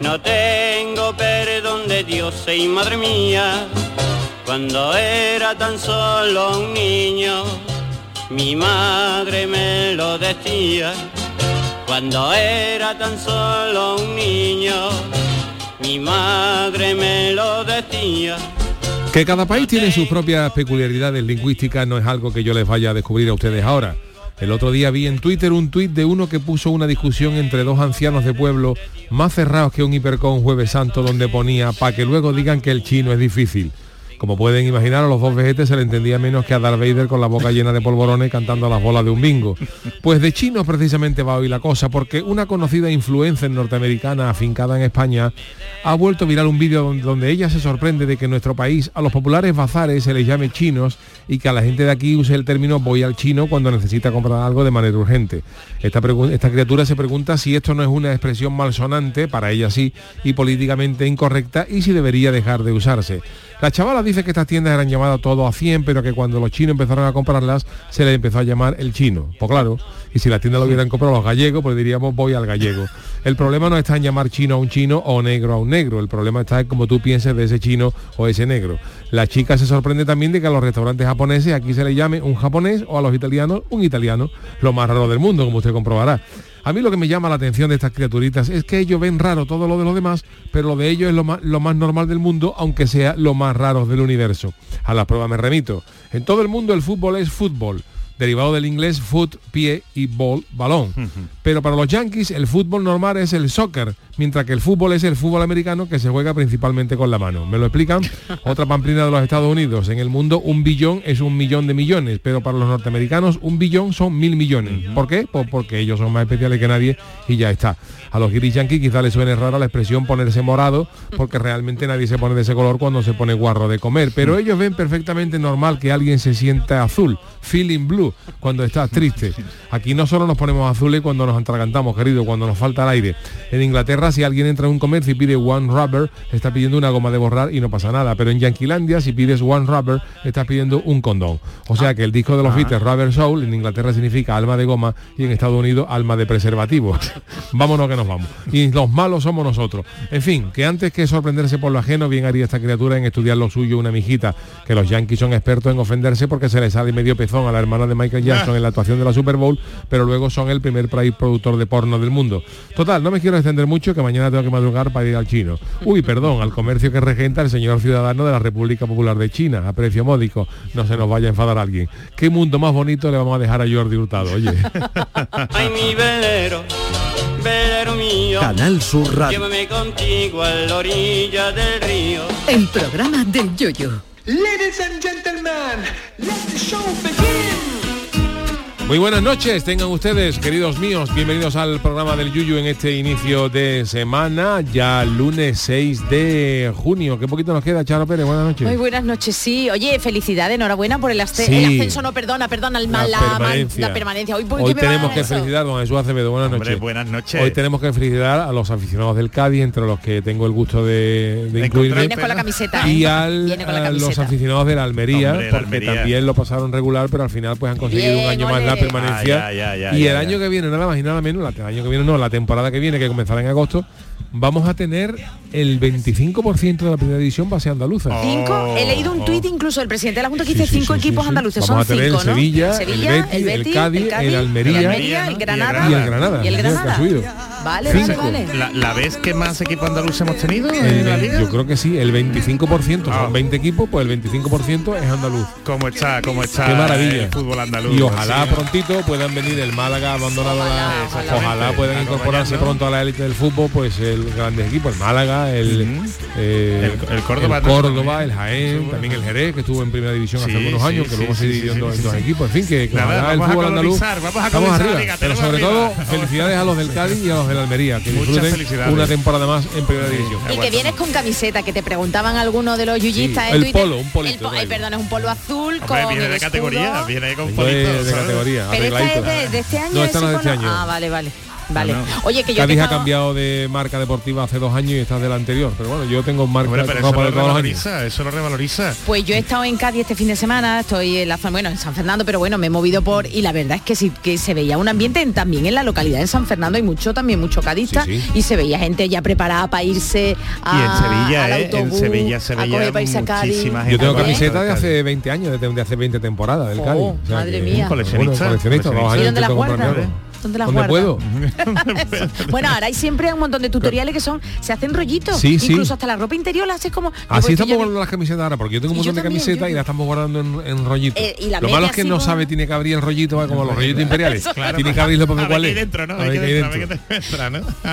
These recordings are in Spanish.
no tengo perdón de Dios, y madre mía, cuando era tan solo un niño, mi madre me lo decía, cuando era tan solo un niño, mi madre me lo decía. Que cada país tiene sus propias peculiaridades lingüísticas no es algo que yo les vaya a descubrir a ustedes ahora. El otro día vi en Twitter un tuit de uno que puso una discusión entre dos ancianos de pueblo más cerrados que un hipercón jueves santo donde ponía para que luego digan que el chino es difícil. Como pueden imaginar, a los dos vejetes se le entendía menos que a Darth Vader con la boca llena de polvorones cantando las bolas de un bingo. Pues de chinos precisamente va hoy la cosa, porque una conocida influencer norteamericana afincada en España ha vuelto a mirar un vídeo donde, ella se sorprende de que en nuestro país a los populares bazares se les llame chinos y que a la gente de aquí use el término voy al chino cuando necesita comprar algo de manera urgente. Esta, esta criatura se pregunta si esto no es una expresión malsonante, para ella sí, y políticamente incorrecta, y si debería dejar de usarse. La chavala dice que estas tiendas eran llamadas todo a 100, pero que cuando los chinos empezaron a comprarlas, se les empezó a llamar el chino. Pues claro, y si las tiendas lo hubieran comprado los gallegos, pues diríamos voy al gallego. El problema no está en llamar chino a un chino o negro a un negro, el problema está en cómo tú pienses de ese chino o ese negro. La chica se sorprende también de que a los restaurantes japoneses aquí se le llame un japonés o a los italianos un italiano, lo más raro del mundo, como usted comprobará. A mí lo que me llama la atención de estas criaturitas es que ellos ven raro todo lo de los demás, pero lo de ellos es lo más, lo más normal del mundo, aunque sea lo más raro del universo. A la prueba me remito. En todo el mundo el fútbol es fútbol, derivado del inglés foot, pie y ball, balón. Pero para los yankees el fútbol normal es el soccer, mientras que el fútbol es el fútbol americano que se juega principalmente con la mano. ¿Me lo explican? Otra pamplina de los Estados Unidos. En el mundo un billón es un millón de millones, pero para los norteamericanos un billón son mil millones. ¿Por qué? Pues porque ellos son más especiales que nadie y ya está. A los guiris yankees quizá les suene rara la expresión ponerse morado, porque realmente nadie se pone de ese color cuando se pone guarro de comer. Pero ellos ven perfectamente normal que alguien se sienta azul, feeling blue, cuando estás triste. Aquí no solo nos ponemos azules cuando nos atragantamos, querido, cuando nos falta el aire. En Inglaterra, si alguien entra en un comercio y pide one rubber, está pidiendo una goma de borrar y no pasa nada. Pero en Yanquilandia, si pides one rubber, estás pidiendo un condón. O sea que el disco de los Beatles, Rubber Soul, en Inglaterra significa alma de goma y en Estados Unidos alma de preservativo. Vámonos que nos vamos. Y los malos somos nosotros. En fin, que antes que sorprenderse por lo ajeno, bien haría esta criatura en estudiar lo suyo una mijita, que los yankees son expertos en ofenderse porque se les sale medio pezón a la hermana de Michael Jackson en la actuación de la Super Bowl, pero luego son el primer país productor de porno del mundo. Total, no me quiero extender mucho, que mañana tengo que madrugar para ir al chino. Uy, perdón, al comercio que regenta el señor ciudadano de la República Popular de China, a precio módico. No se nos vaya a enfadar alguien. ¿Qué mundo más bonito le vamos a dejar a Jordi Hurtado? Oye. Ay, mi velero, velero mío. Canal Sur Radio. Llévame contigo a la orilla del río. El programa del Yoyo. Ladies and gentlemen, let the show begin. Muy buenas noches, tengan ustedes, queridos míos, bienvenidos al programa del Yuyu en este inicio de semana, ya lunes 6 de junio. ¿Qué poquito nos queda, Charo Pérez? Buenas noches. Muy buenas noches, sí. Oye, felicidades, enhorabuena por el, asce- Sí. el ascenso, no, perdona, perdona, el La mal- la, permanencia. la permanencia. Hoy, ¿por Hoy tenemos que eso? felicitar, don Jesús Acevedo, buenas Hombre, noches. buenas noches. Hoy tenemos que felicitar a los aficionados del Cádiz, entre los que tengo el gusto de, de incluirme. Vienes con la camiseta. Y ¿eh? al, Viene con la a los aficionados de la Almería, Hombre, la porque Almería. también lo pasaron regular, pero al final pues han conseguido Bien, un año más. Permanencia. Ah, ya, ya, ya, y ya, el ya. año que viene, nada más y nada menos, la- el año que viene no, la temporada que viene, que comenzará en agosto, vamos a tener el 25% de la primera división va a ser andaluza. Cinco, he leído un tuit incluso del presidente de la Junta que dice Sí, cinco sí, sí, equipos sí. andaluces, Vamos son a tener cinco, el ¿no? Sevilla, el Betis, el Cádiz, el Almería, el, ¿no? el Y el Granada y el Granada, y el que ha Granada. Vale, Cinco. vale, vale. ¿La, la vez que más equipos andaluces hemos tenido El en la ve- liga? yo creo que sí, el 25%, Ah. son 20 equipos, pues el 25% es andaluz. ¿Cómo está? ¿Cómo está Qué maravilla. el fútbol andaluz? Y ojalá Sí. prontito puedan venir el Málaga abandonado a la- Ojalá, ojalá, ojalá. puedan incorporarse pronto a la élite del fútbol, pues el grandes equipos, el Málaga, el, eh, El- el Córdoba el. Córdoba, el Jaén, Seguro. también el Jerez, que estuvo en primera división hace algunos sí, años, que sí, luego sí, se dividió sí, en dos, sí, en dos sí. equipos. En fin, que, ojalá el fútbol andaluz vamos arriba. pero sobre todo, felicidades a los del Cádiz y a los del Almería, que disfruten una temporada más en Primera División. Y que vienes con camiseta, que te preguntaban algunos de los yuyistas sí, El Twitter, polo, un polito. Po eh, perdón, es un polo azul Hombre, con viene de categoría, viene con polito. De, de categoría, Pero esta es de, de, este año. No, esta no es de este año. Ah, vale, vale. Vale. Oye, que yo Cádiz ha cambiado de marca deportiva hace dos años y estás de la anterior. Pero bueno, yo tengo marca Hombre, pero eso, para lo revaloriza, eso lo revaloriza. Pues yo he estado en Cádiz este fin de semana, estoy en la zona, bueno, en San Fernando, pero bueno, me he movido por. Y la verdad es que sí que se veía un ambiente en, también en la localidad en San Fernando, hay mucho también, mucho cadista, y se veía gente ya preparada para irse a. Y en Sevilla, ¿eh? en Sevilla se veía a muchísima gente. Yo tengo camiseta de hace 20 años, de, hace 20 temporadas del oh, Cádiz. Madre mía. Coleccionista. ¿Dónde las ¿Dónde puedo? bueno, ahora hay siempre un montón de tutoriales que son, se hacen rollitos, sí, incluso hasta la ropa interior la haces como. Así estamos guardando las camisetas ahora, porque yo tengo un montón de camisetas y las estamos guardando en, en rollitos. Eh, lo malo es que no sabe, tiene que abrir el rollito, como los rollitos imperiales. Claro, tiene que abrirlo porque cuál es. Dentro, ¿no?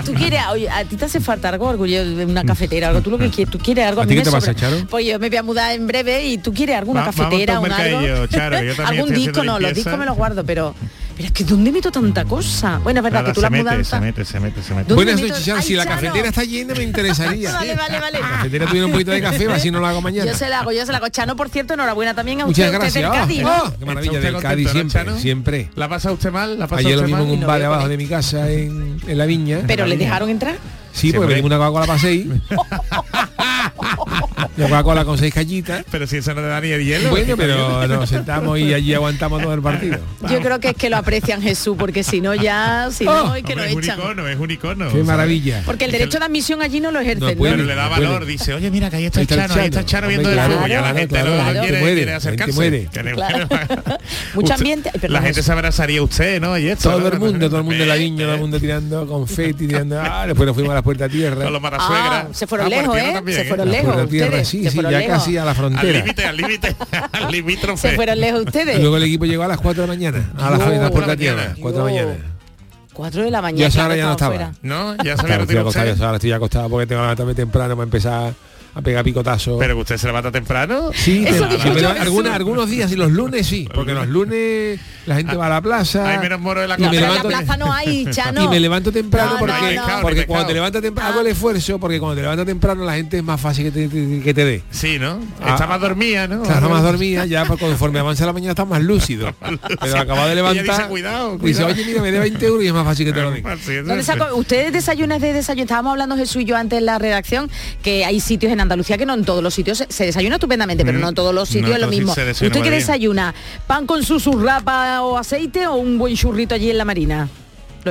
Tú quieres, a ti te hace falta algo, orgullo de una mm. cafetera, algo. Tú lo que quieres, tú quieres algo. ¿A, ti qué te pasa, Charo? Pues yo me voy a mudar en breve y tú quieres alguna cafetera, un algo. Algún disco, no, los discos me los guardo, pero pero es que ¿dónde meto tanta mm. cosa? Bueno, es verdad que tú la mudanza... Se mete, se mete, se mete. Buenas noches, Charo. Si la cafetera está llena me interesaría. vale, vale, vale. La cafetera tuviera un poquito de café, si no lo hago mañana. Yo se la hago, yo se la hago. Chano, por cierto, enhorabuena también Muchas gracias. Usted del Cádiz. Oh, qué maravilla, del Cádiz siempre, siempre. ¿La pasa usted mal? ¿La pasa Ayer lo mismo mal? en un bar abajo de mi casa, en la viña. ¿Pero le dejaron entrar? Sí, porque muere. una Coca-Cola para seis. una Coca-Cola con seis callitas. Pero si eso no te da ni el hielo. Bueno, pero nos sentamos y allí aguantamos todo el partido. Yo creo que es que lo aprecian Jesús, porque si no ya, si no, oh, es que hombre, lo es. Un icono, es un icono. Qué maravilla. Porque el derecho de admisión allí no lo ejercen. No puede, le da valor, dice, oye, mira que ahí está, el Chano, ahí está el Chano viendo claro, el fútbol. Ya la gente claro, quiere, quiere, acercarse. Muere. Mucho ambiente. La gente se abrazaría usted, ¿no? Todo el mundo, todo el mundo en la viña, todo el mundo tirando confeti, tirando. Ah, después nos fuimos a las Puerta Tierra. Ah, se fueron lejos, ¿eh? Se fueron lejos. Ya casi a la frontera. Al límite, al límite. Se fueron lejos ustedes. Luego el equipo llegó a las 4 de la mañana, a las 4 de la Puerta Tierra. de la mañana. 4 de la mañana. Ya no estaba. No, ya se. Ahora estoy acostada porque tengo que temprano para empezar a pegar picotazos. Pero usted se levanta temprano. Sí, alguna, algunos días y los lunes sí, porque los lunes la gente va a la plaza. Hay menos moro de la, no, no. Y me levanto temprano porque, cuando te levantas temprano, ah. hago el esfuerzo porque cuando te levantas temprano la gente es más fácil que te, que te dé. Sí, ¿no? Ah, está más dormida, ¿no? Claro, más dormida, ya pues, conforme avanza la mañana está más lúcido. pero acaba de levantar. Dice, cuidado, cuidado. dice, oye, mira, me dé 20 euros y es más fácil que te lo den. Ustedes desayunan de desayuno, estábamos hablando Jesús y yo antes en la redacción, que hay sitios en Andalucía que no en todos los sitios se desayuna estupendamente, pero no en todos los sitios es lo mismo. ¿Usted qué desayuna? ¿Pan con susurrapa o aceite o un buen churrito allí en la marina?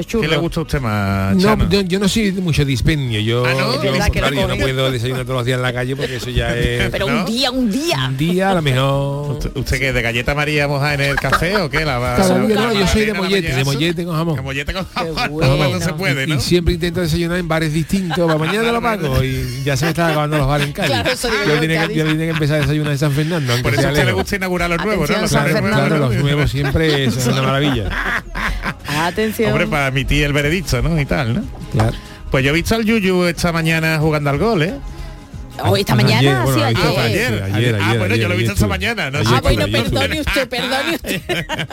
¿Qué le gusta a usted más? No, yo, no soy mucho dispendio. Yo, ¿Ah, no? yo, no puedo desayunar todos los días en la calle porque eso ya es. Pero un día, un día. Un día a lo mejor. ¿Usted, usted qué? ¿De galleta María moja en el café o qué? La, va, no, yo soy de mollete, de mollete con jamón. De mollete con jamón. Bueno. se puede, ¿no? Y, siempre intento desayunar en bares distintos. Para mañana lo pago y ya se me están acabando los bares en Cali. Claro, yo, tenía que, empezar a desayunar en San Fernando. Por eso a usted le gusta inaugurar los nuevos, ¿no? Los nuevos siempre es una maravilla. Atención. Hombre, para emitir el veredicto, ¿no? Y tal, ¿no? Claro. Pues yo he visto al Yuyu esta mañana jugando al gol, ¿eh? Hoy, esta mañana, ayer, sí, ayer. Ah, ayer, ayer. Ah, bueno, yo lo he visto esta mañana. No ah, bueno, perdone usted, perdone usted.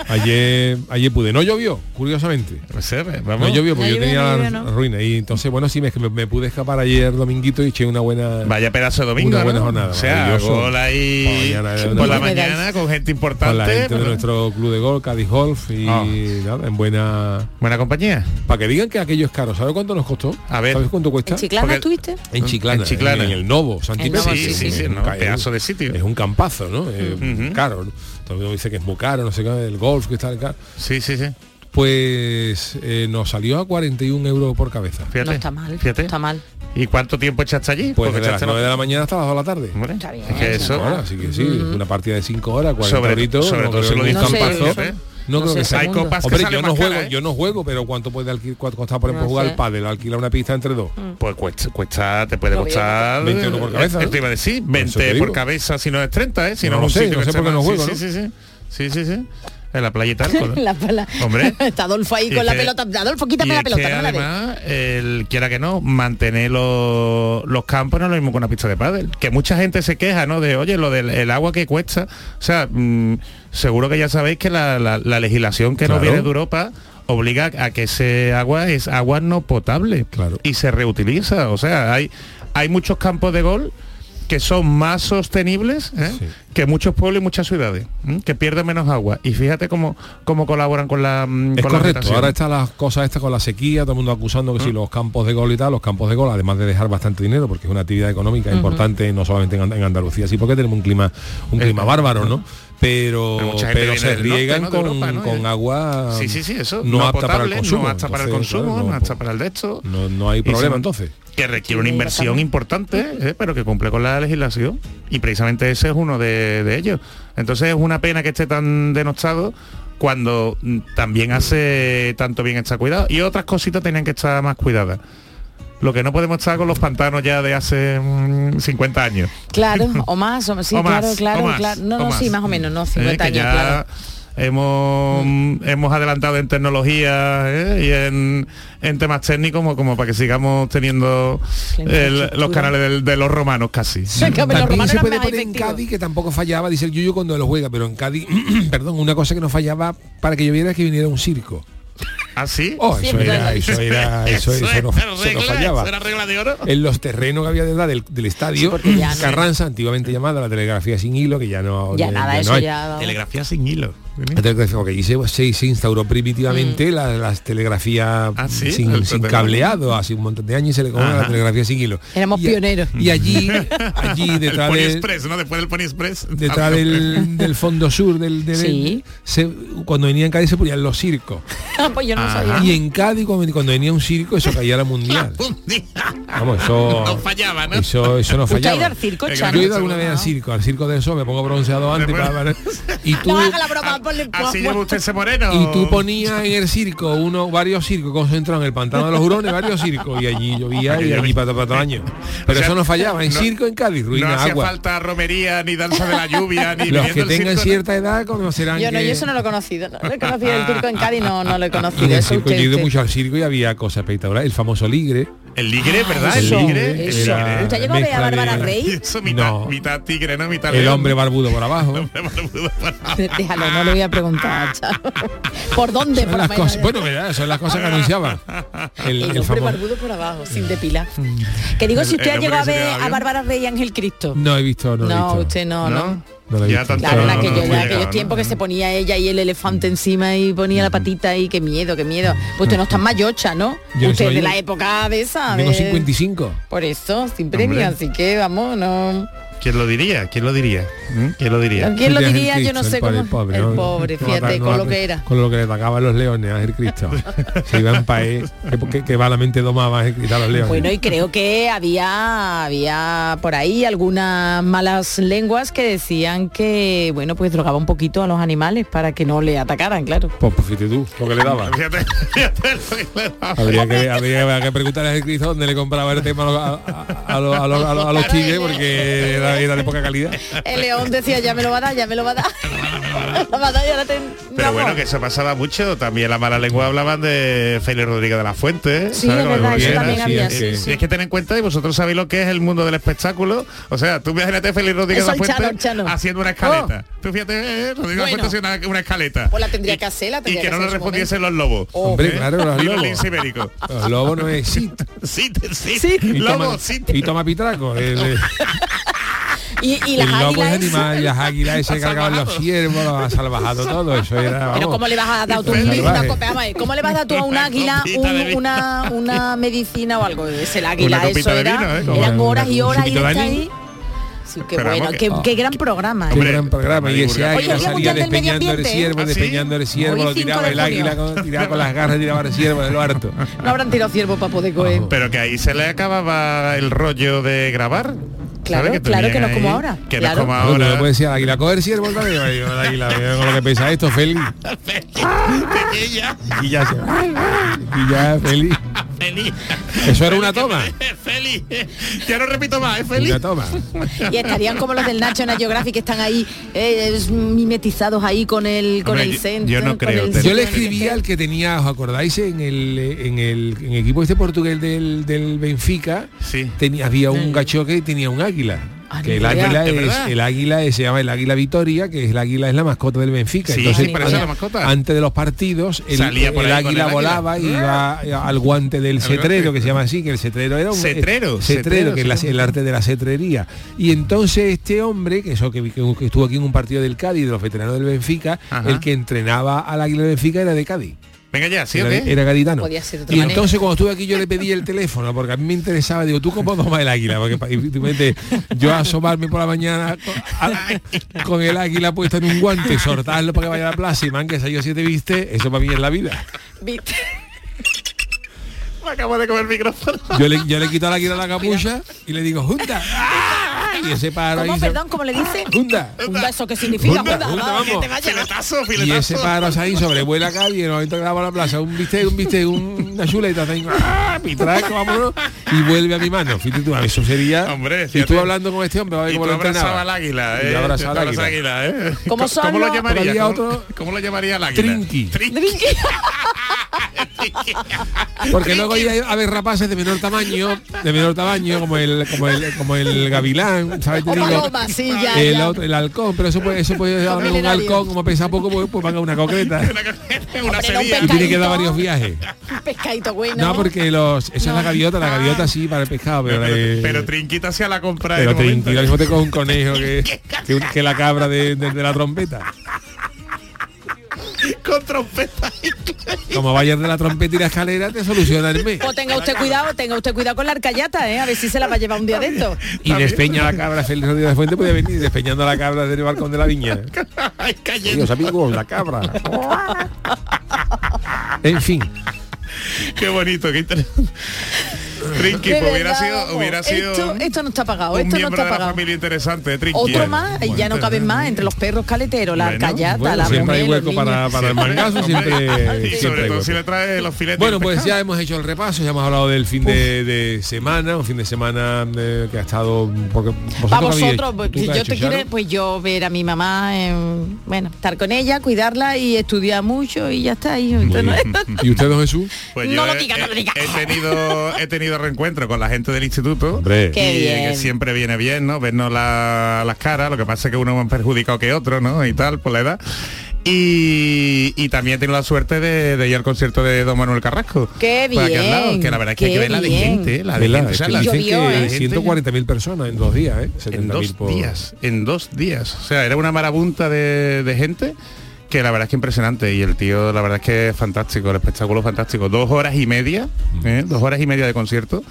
ayer, ayer pude. No llovió, curiosamente. Eh, no llovió porque yo tenía la ruina. Y entonces, bueno, sí, me, pude escapar ayer dominguito y eché una buena... Vaya pedazo de domingo, Una buena jornada. O sea, gol ahí por la mañana con gente importante. Con la gente de nuestro club de golf, Cádiz Golf y ah. nada, en buena... Buena compañía. Para que digan que aquello es caro. ¿Sabes cuánto nos costó? A ver. ¿Sabes cuánto cuesta? ¿En Chiclana estuviste? En Chiclana. En Chiclana. En el Novo Novo, Santipeco. Sí, sí, sí, un, no, pedazo de sitio. Es un campazo, ¿no? Eh, uh -huh. Caro, ¿no? Todo el mundo dice que es muy caro, no sé qué, el golf que está caro. Sí, sí, sí. Pues eh, nos salió a 41 euros por cabeza. Fíjate, no está mal, fíjate. Está mal. ¿Y cuánto tiempo echaste allí? Pues de las 9 de la mañana hasta las 2 de la tarde. Bueno, está bien, es que eso. Bueno, así que sí, mm. una partida de 5 horas, 40 sobre, horitos, sobre todo si lo no sé, ¿eh? No, creo que sea. Hay yo, no juego, ¿eh? yo no juego, pero ¿cuánto puede alquilar, costar por ejemplo jugar al pádel? Alquilar una pista entre dos. Mm. Pues cuesta, cuesta, te puede costar 20 por cabeza. Si no es 30, ¿eh? Si no, no, sé, no sé no juego, Sí, sí, sí. Sí, sí, sí. En la playeta ¿no? la, Hombre. Está Adolfo ahí con la pelota. Adolfo, quítame la pelota. Además, el, quiera que no, mantener los, los campos no es lo mismo que una pista de pádel. Que mucha gente se queja, ¿no? De, oye, lo del el agua que cuesta. O sea... Mm, seguro que ya sabéis que la, la- la legislación que nos viene de Europa obliga a que ese agua es agua no potable Claro. y se reutiliza. O sea, hay, hay muchos campos de gol que son más sostenibles ¿eh? Sí. que muchos pueblos y muchas ciudades, ¿m? que pierden menos agua. Y fíjate cómo, cómo colaboran con la mm, Es con la correcto, vegetación. ahora están las cosas estas con la sequía, todo el mundo acusando que si los campos de gol y tal, los campos de gol, además de dejar bastante dinero, porque es una actividad económica importante, no solamente en, And- en Andalucía, sí porque tenemos un clima, un Eh, clima bárbaro, ¿no? Pero, Pero se norte, riegan ¿no? con, ¿no? con agua Sí, sí, sí, eso. no, apta para el potable, consumo. No apta para el consumo, no, apta para el de esto. no, no hay problema entonces. Que requiere una inversión importante, ¿eh? pero que cumple con la legislación. Y precisamente ese es uno de, de ellos. Entonces es una pena que esté tan denostado cuando mm, también hace tanto bien estar cuidado. Y otras cositas tenían que estar más cuidadas. Lo que no podemos estar con los pantanos ya de hace mm, 50 años. Claro, o más, o, sí, O más, claro, claro, o más, claro. No, no, más. sí, más o menos, no, Eh, 50 que años, ya claro. Hemos hemos adelantado en tecnología ¿eh? y en, en temas técnicos como, como para que sigamos teniendo el- los canales del- de los romanos casi. Sí, que los También romanos se puede poner en. Cádiz, que tampoco fallaba, dice el Yuyo cuando lo juega, pero en Cádiz, perdón, una cosa que no fallaba para que lloviera es que viniera un circo. ¿Ah, sí? Oh, eso era, eso era, eso, eso no, era eso no regla, fallaba. eso era regla de oro. En los terrenos que había detrás del, del estadio, ya no- Carranza, antiguamente llamada la telegrafía sin hilo, que ya no Ya nada, no eso ya... Telegrafía sin hilo. La telegrafía, porque allí se, se- se instauró primitivamente la- las telegrafías Ah, ¿sí? sin, El sin cableado, hace un montón de años y se le conoce la telegrafía sin hilo. Éramos Y pioneros. Y allí, allí El detrás Pony del, Express, ¿no? Después del Pony Express. detrás del, del fondo sur del, del- Sí. se- cuando venía en Cádiz se ponían los circos. pues yo no sabía. Y en Cádiz cuando, cuando venía un circo eso caía a la mundial. Vamos, eso No fallaba, ¿no? Eso, eso no ¿Usted ha ido fallaba. al circo, Yo Chano? Yo he ido alguna vez al circo, al circo de eso, me pongo bronceado antes para, y tú No haga la broma, Así lleva usted ese moreno. y tú ponías en el circo uno varios circos concentrados en el pantano de los hurones, varios circos y allí llovía y allí para, para todo año. Pero O sea, eso no fallaba, en no- circo en Cádiz, No ruina hacía agua. falta romería, ni danza de la lluvia, ni Los que tengan circo, ¿no? cierta edad conocerán Yo no, que yo eso no lo he conocido. No lo he conocido el circo en Cádiz, no, no lo he en conocido. el Eso circo yo usted, he ido mucho al circo y había cosas espectaculares. El famoso ligre. El ligre, ¿verdad? eso, el ligre. eso. era ¿Usted llegó a ver a Bárbara Rey? Eso mitad, No. mitad tigre, ¿no? Mitad El león. hombre barbudo por abajo. Déjalo, no le voy a preguntar. ¿Por dónde? Son Por las la cosas, bueno, ¿verdad? son las cosas que anunciaban. El, El, el hombre famoso- barbudo por abajo, sin depilar. Que digo, si El- usted el ha hombre llegado a ver a. Bárbara Rey y Ángel Cristo. No he visto, no, lo he No, visto. usted no, no. ¿No? No Ya tanto- Claro, en no, aquellos, no, aquellos no. tiempos que se ponía ella y el elefante encima y ponía la patita y qué miedo, qué miedo. Pues usted no está mayocha, ¿no? Yo usted soy- de la época de esa. Tengo de- 55. Por eso, sin premio, Hombre. así que vamos, no. ¿Quién lo diría? ¿Quién lo diría? ¿Mm? ¿Quién lo diría? ¿Quién lo diría? Yo no sé cómo. el pobre, fíjate, con lo que era. Con lo que le atacaban los leones a Ángel Cristo. Se iban para él, que, que, que malamente domaba a los leones. Bueno, y creo que había, había por ahí algunas malas lenguas que decían que, bueno, pues drogaba un poquito a los animales para que no le atacaran, claro. Pues, pues fíjate tú, lo que le daba. Fíjate, fíjate lo que le daba. Habría que, habría que preguntarle a Ángel Cristo dónde le compraba el tema a los, a, a- a los- a los- a los- a los tigres porque era, era de poca calidad. El león decía, ya me lo va a dar, ya me lo va a dar. la batalla la ten- Pero vamos. bueno, que eso pasaba mucho. También la mala lengua hablaban de Félix Rodríguez de la Fuente. Sí, ¿sabes? es Con el verdad, eso Morguera. también había, sí, sí, es sí. Y es que ten en cuenta, y vosotros sabéis lo que es el mundo del espectáculo. O sea, tú imagínate a Félix Rodríguez Eso de la Chano, Fuente Chano. haciendo una escaleta. Tú fíjate, eh, Rodríguez de la. Fuente haciendo una, una escaleta. Pues la tendría Y- que hacer, la Y tendría que que no le respondiesen los lobos. Oh. Hombre, ¿Eh? claro, los Y los lobos. Los lobos no es sí. Sí, sí. Y Lobo, sí. y toma pitraco. Y, y las lobo es águilas animal, esas- las águilas ese que cargaban los ciervos, lo ha salvajado todo. Eso era. Pero vamos. ¿cómo le vas a dar tú Salvaje. una ¿Cómo le vas a dar tú a un Una águila un- una, una medicina o algo? Es el águila, eso era. vino, ¿eh? Eran horas y horas y ahí. Sí, qué Pero bueno, vamos, qué, que- qué gran programa. Qué Hombre, gran programa y ese águila Oye, ¿el Día salía del despeñando el ciervo, ¿Ah, sí? despeñando el ciervo, lo 5 tiraba el águila, con, tiraba con las garras, tiraba el ciervo de lo harto. No habrán tirado ciervo para poder coger. Pero que ahí se le acababa el rollo de grabar. Claro, ¿sabes? claro, que no es tenían como ahí- ahora, Que claro. no es como ahora. puedes decir al águila, coger ciervo el águila, con lo que pesa esto, feliz. Pequeña. Y ya se Y ya, feliz. Feliz. Eso era una toma. Feliz. Ya no repito más, es feliz. Una toma. Y estarían como los del National Geographic que están ahí eh, es- mimetizados ahí con el con Hombre, el centro. yo no creo, el Yo le escribí al que tenía, ¿os acordáis? En el, en el, en el equipo este portugués del, del Benfica, Sí. tenía, había un gacho que tenía un águila. Que el águila ¿Es es, verdad? el águila es- se llama el águila Vitoria, que es el águila es la mascota del Benfica. Sí, Entonces, sí, pero esa es la mascota. antes de los partidos, el, Salía por el ahí con águila el águila. volaba y iba al guante del cetrero, que se llama así, que el cetrero era un Cetrero, eh, cetrero, cetrero, que es sí. el arte de la cetrería. Y entonces este hombre, que eso que, que- que estuvo aquí en un partido del Cádiz, de los veteranos del Benfica, Ajá. el que entrenaba al águila del Benfica era de Cádiz. Venga ya, ¿sí o era, qué? era gaditano. Podía ser de otra y manera. entonces cuando estuve aquí yo le pedí el teléfono porque a mí me interesaba, digo, ¿tú cómo tomas el águila? Porque yo asomarme por la mañana con, a- con el águila puesto en un guante, soltarlo para que vaya a la plaza y man que yo si te viste, eso para mí es la vida. ¿Viste? Me acabo de comer el micrófono. Yo le, yo le quito al águila la capucha y le digo, ¡Junta! ¡Ah! Y ese pájaro ahí ¿Cómo, se- perdón, cómo le dice? ¡Junta! Junta, ¿Eso qué significa? Filetazo, Y ese pájaro ahí sobrevuela acá y en el momento que vamos a la plaza, un bistec, un bistec, un- una chuleta, ahí, ¡ah! pitraco, vámonos, y vuelve a mi mano. Fíjate tú, eso sería... Hombre, y fíjate. tú hablando con este hombre, va a ver Y cómo tú lo entrenaba. al águila, Y ¿eh? abrazaba al ¿eh? ¿Cómo son ¿Cómo lo llamaría? ¿Cómo, otro- cómo lo llamaría el águila? Trinqui. Trinqui. Porque luego ya a ver rapaces de menor tamaño, de menor tamaño, como el, como el, como el gavilán, ¿sabes? Te O digo, paloma, sí, ya, el, ya. otro- el halcón, pero eso puede, eso puede un halcón, como pesa poco, pues, pues van a una concreta. Una Hombre, no. Y tiene que dar varios viajes. Un pescadito bueno. No, porque los, esa es la gaviota, la gaviota sí para el pescado, pero, Pero, pero Trinquita hacía la compra pero tranquilo, mismo te con un conejo que, que, la cabra de, de- de la trompeta. Con trompeta. Como vayas de la trompeta y la escalera, te soluciona el mes. Pues tenga usted cuidado, tenga usted cuidado con la arcayata, ¿eh? A ver si se la va a llevar un día de esto. Y despeña la cabra, Félix Rodríguez de Fuente puede venir despeñando la cabra del balcón de la viña. Ay. Dios amigos, la cabra. En fin, Qué bonito, qué interesante. De pues hubiera sido, vamos. hubiera sido Esto, esto no está pagado, un esto no está de la pagado. familia interesante, Trinqui. Otro ¿eh? más, y ya no caben más entre los perros caleteros, la Bueno, bueno, la siempre hay hueco para, para el mangazo, siempre, y siempre sobre todo si le trae los filetes. Bueno, pues ya hemos hecho el repaso, ya hemos hablado del fin de, de semana, un fin de semana eh, que ha estado... Porque vosotros Para habéis- vosotros, pues, ¿tú si yo hecho, te quiero, pues yo ver a mi mamá, eh, bueno, estar con ella, cuidarla y estudiar mucho y ya está. Y. ¿Y usted, don Jesús? Pues No yo lo diga, no lo diga. He tenido, he tenido reencuentro con la gente del instituto. Hombre. Qué y bien. que siempre viene bien, ¿no? Vernos la- las caras, lo que pasa es que uno más perjudicado que otro, ¿no? Y tal, por la edad. Y, y también he tenido la suerte de, de ir al concierto de Don Manuel Carrasco. Qué por aquí al lado, bien, que la verdad es que hay que ver la de gente, ¿eh? la de gente. o sea, que la dicen Llovió, que ¿eh? gente- 140.000 personas en dos días, ¿eh? en 70.000 dos por- días, en dos días. O sea, era una marabunta de, de gente que la verdad es que impresionante y el tío la verdad es que es fantástico, el espectáculo es fantástico. Dos horas y media, ¿eh? dos horas y media de concierto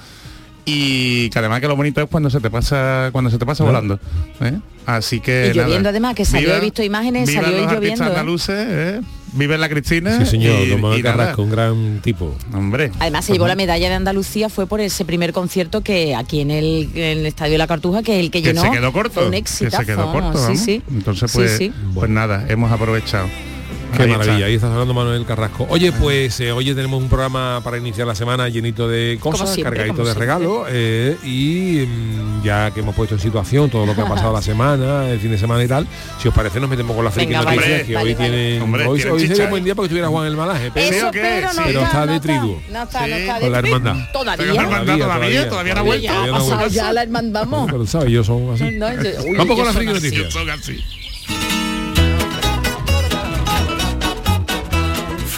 y que además que lo bonito es cuando se te pasa cuando se te pasa Claro. volando. ¿eh? Así que Y lloviendo nada. además, que salió, he visto imágenes, salió los lloviendo, ¿eh? andaluces, ¿eh? Vive la Cristina. Sí, señor, y- don Manuel y nada. Carrasco, un gran tipo. Hombre. Además se llevó la medalla de Andalucía fue por ese primer concierto que aquí en el, en el Estadio de la Cartuja, que es el que, que llenó. se quedó corto. Fue un que éxito. se quedó corto, sí, vamos. sí. Entonces Sí, pues, sí. pues nada, hemos aprovechado. Qué Ahí maravilla, está. ahí está hablando Manuel Carrasco. Oye, pues eh, hoy tenemos un programa para iniciar la semana llenito de cosas, siempre, cargadito de siempre. regalos, eh, y mm, ya que hemos puesto en situación todo lo que ha pasado la semana, el fin de semana y tal, si os parece nos metemos con las friki Venga, noticias, vale. que Vale, hoy vale. tienen, Hombre, hoy, tienen hoy sería un buen ¿eh? día porque estuviera Juan el Malaje, pero pero no Sí. Pero está de trigo. No está, no Sí. está de Con la hermandad. La Todavía. hermandad todavía, todavía no ha vuelto. Ya, la hermandad, vamos. pero sabes, son así. Yo- uy, Vamos con son friki así. noticias.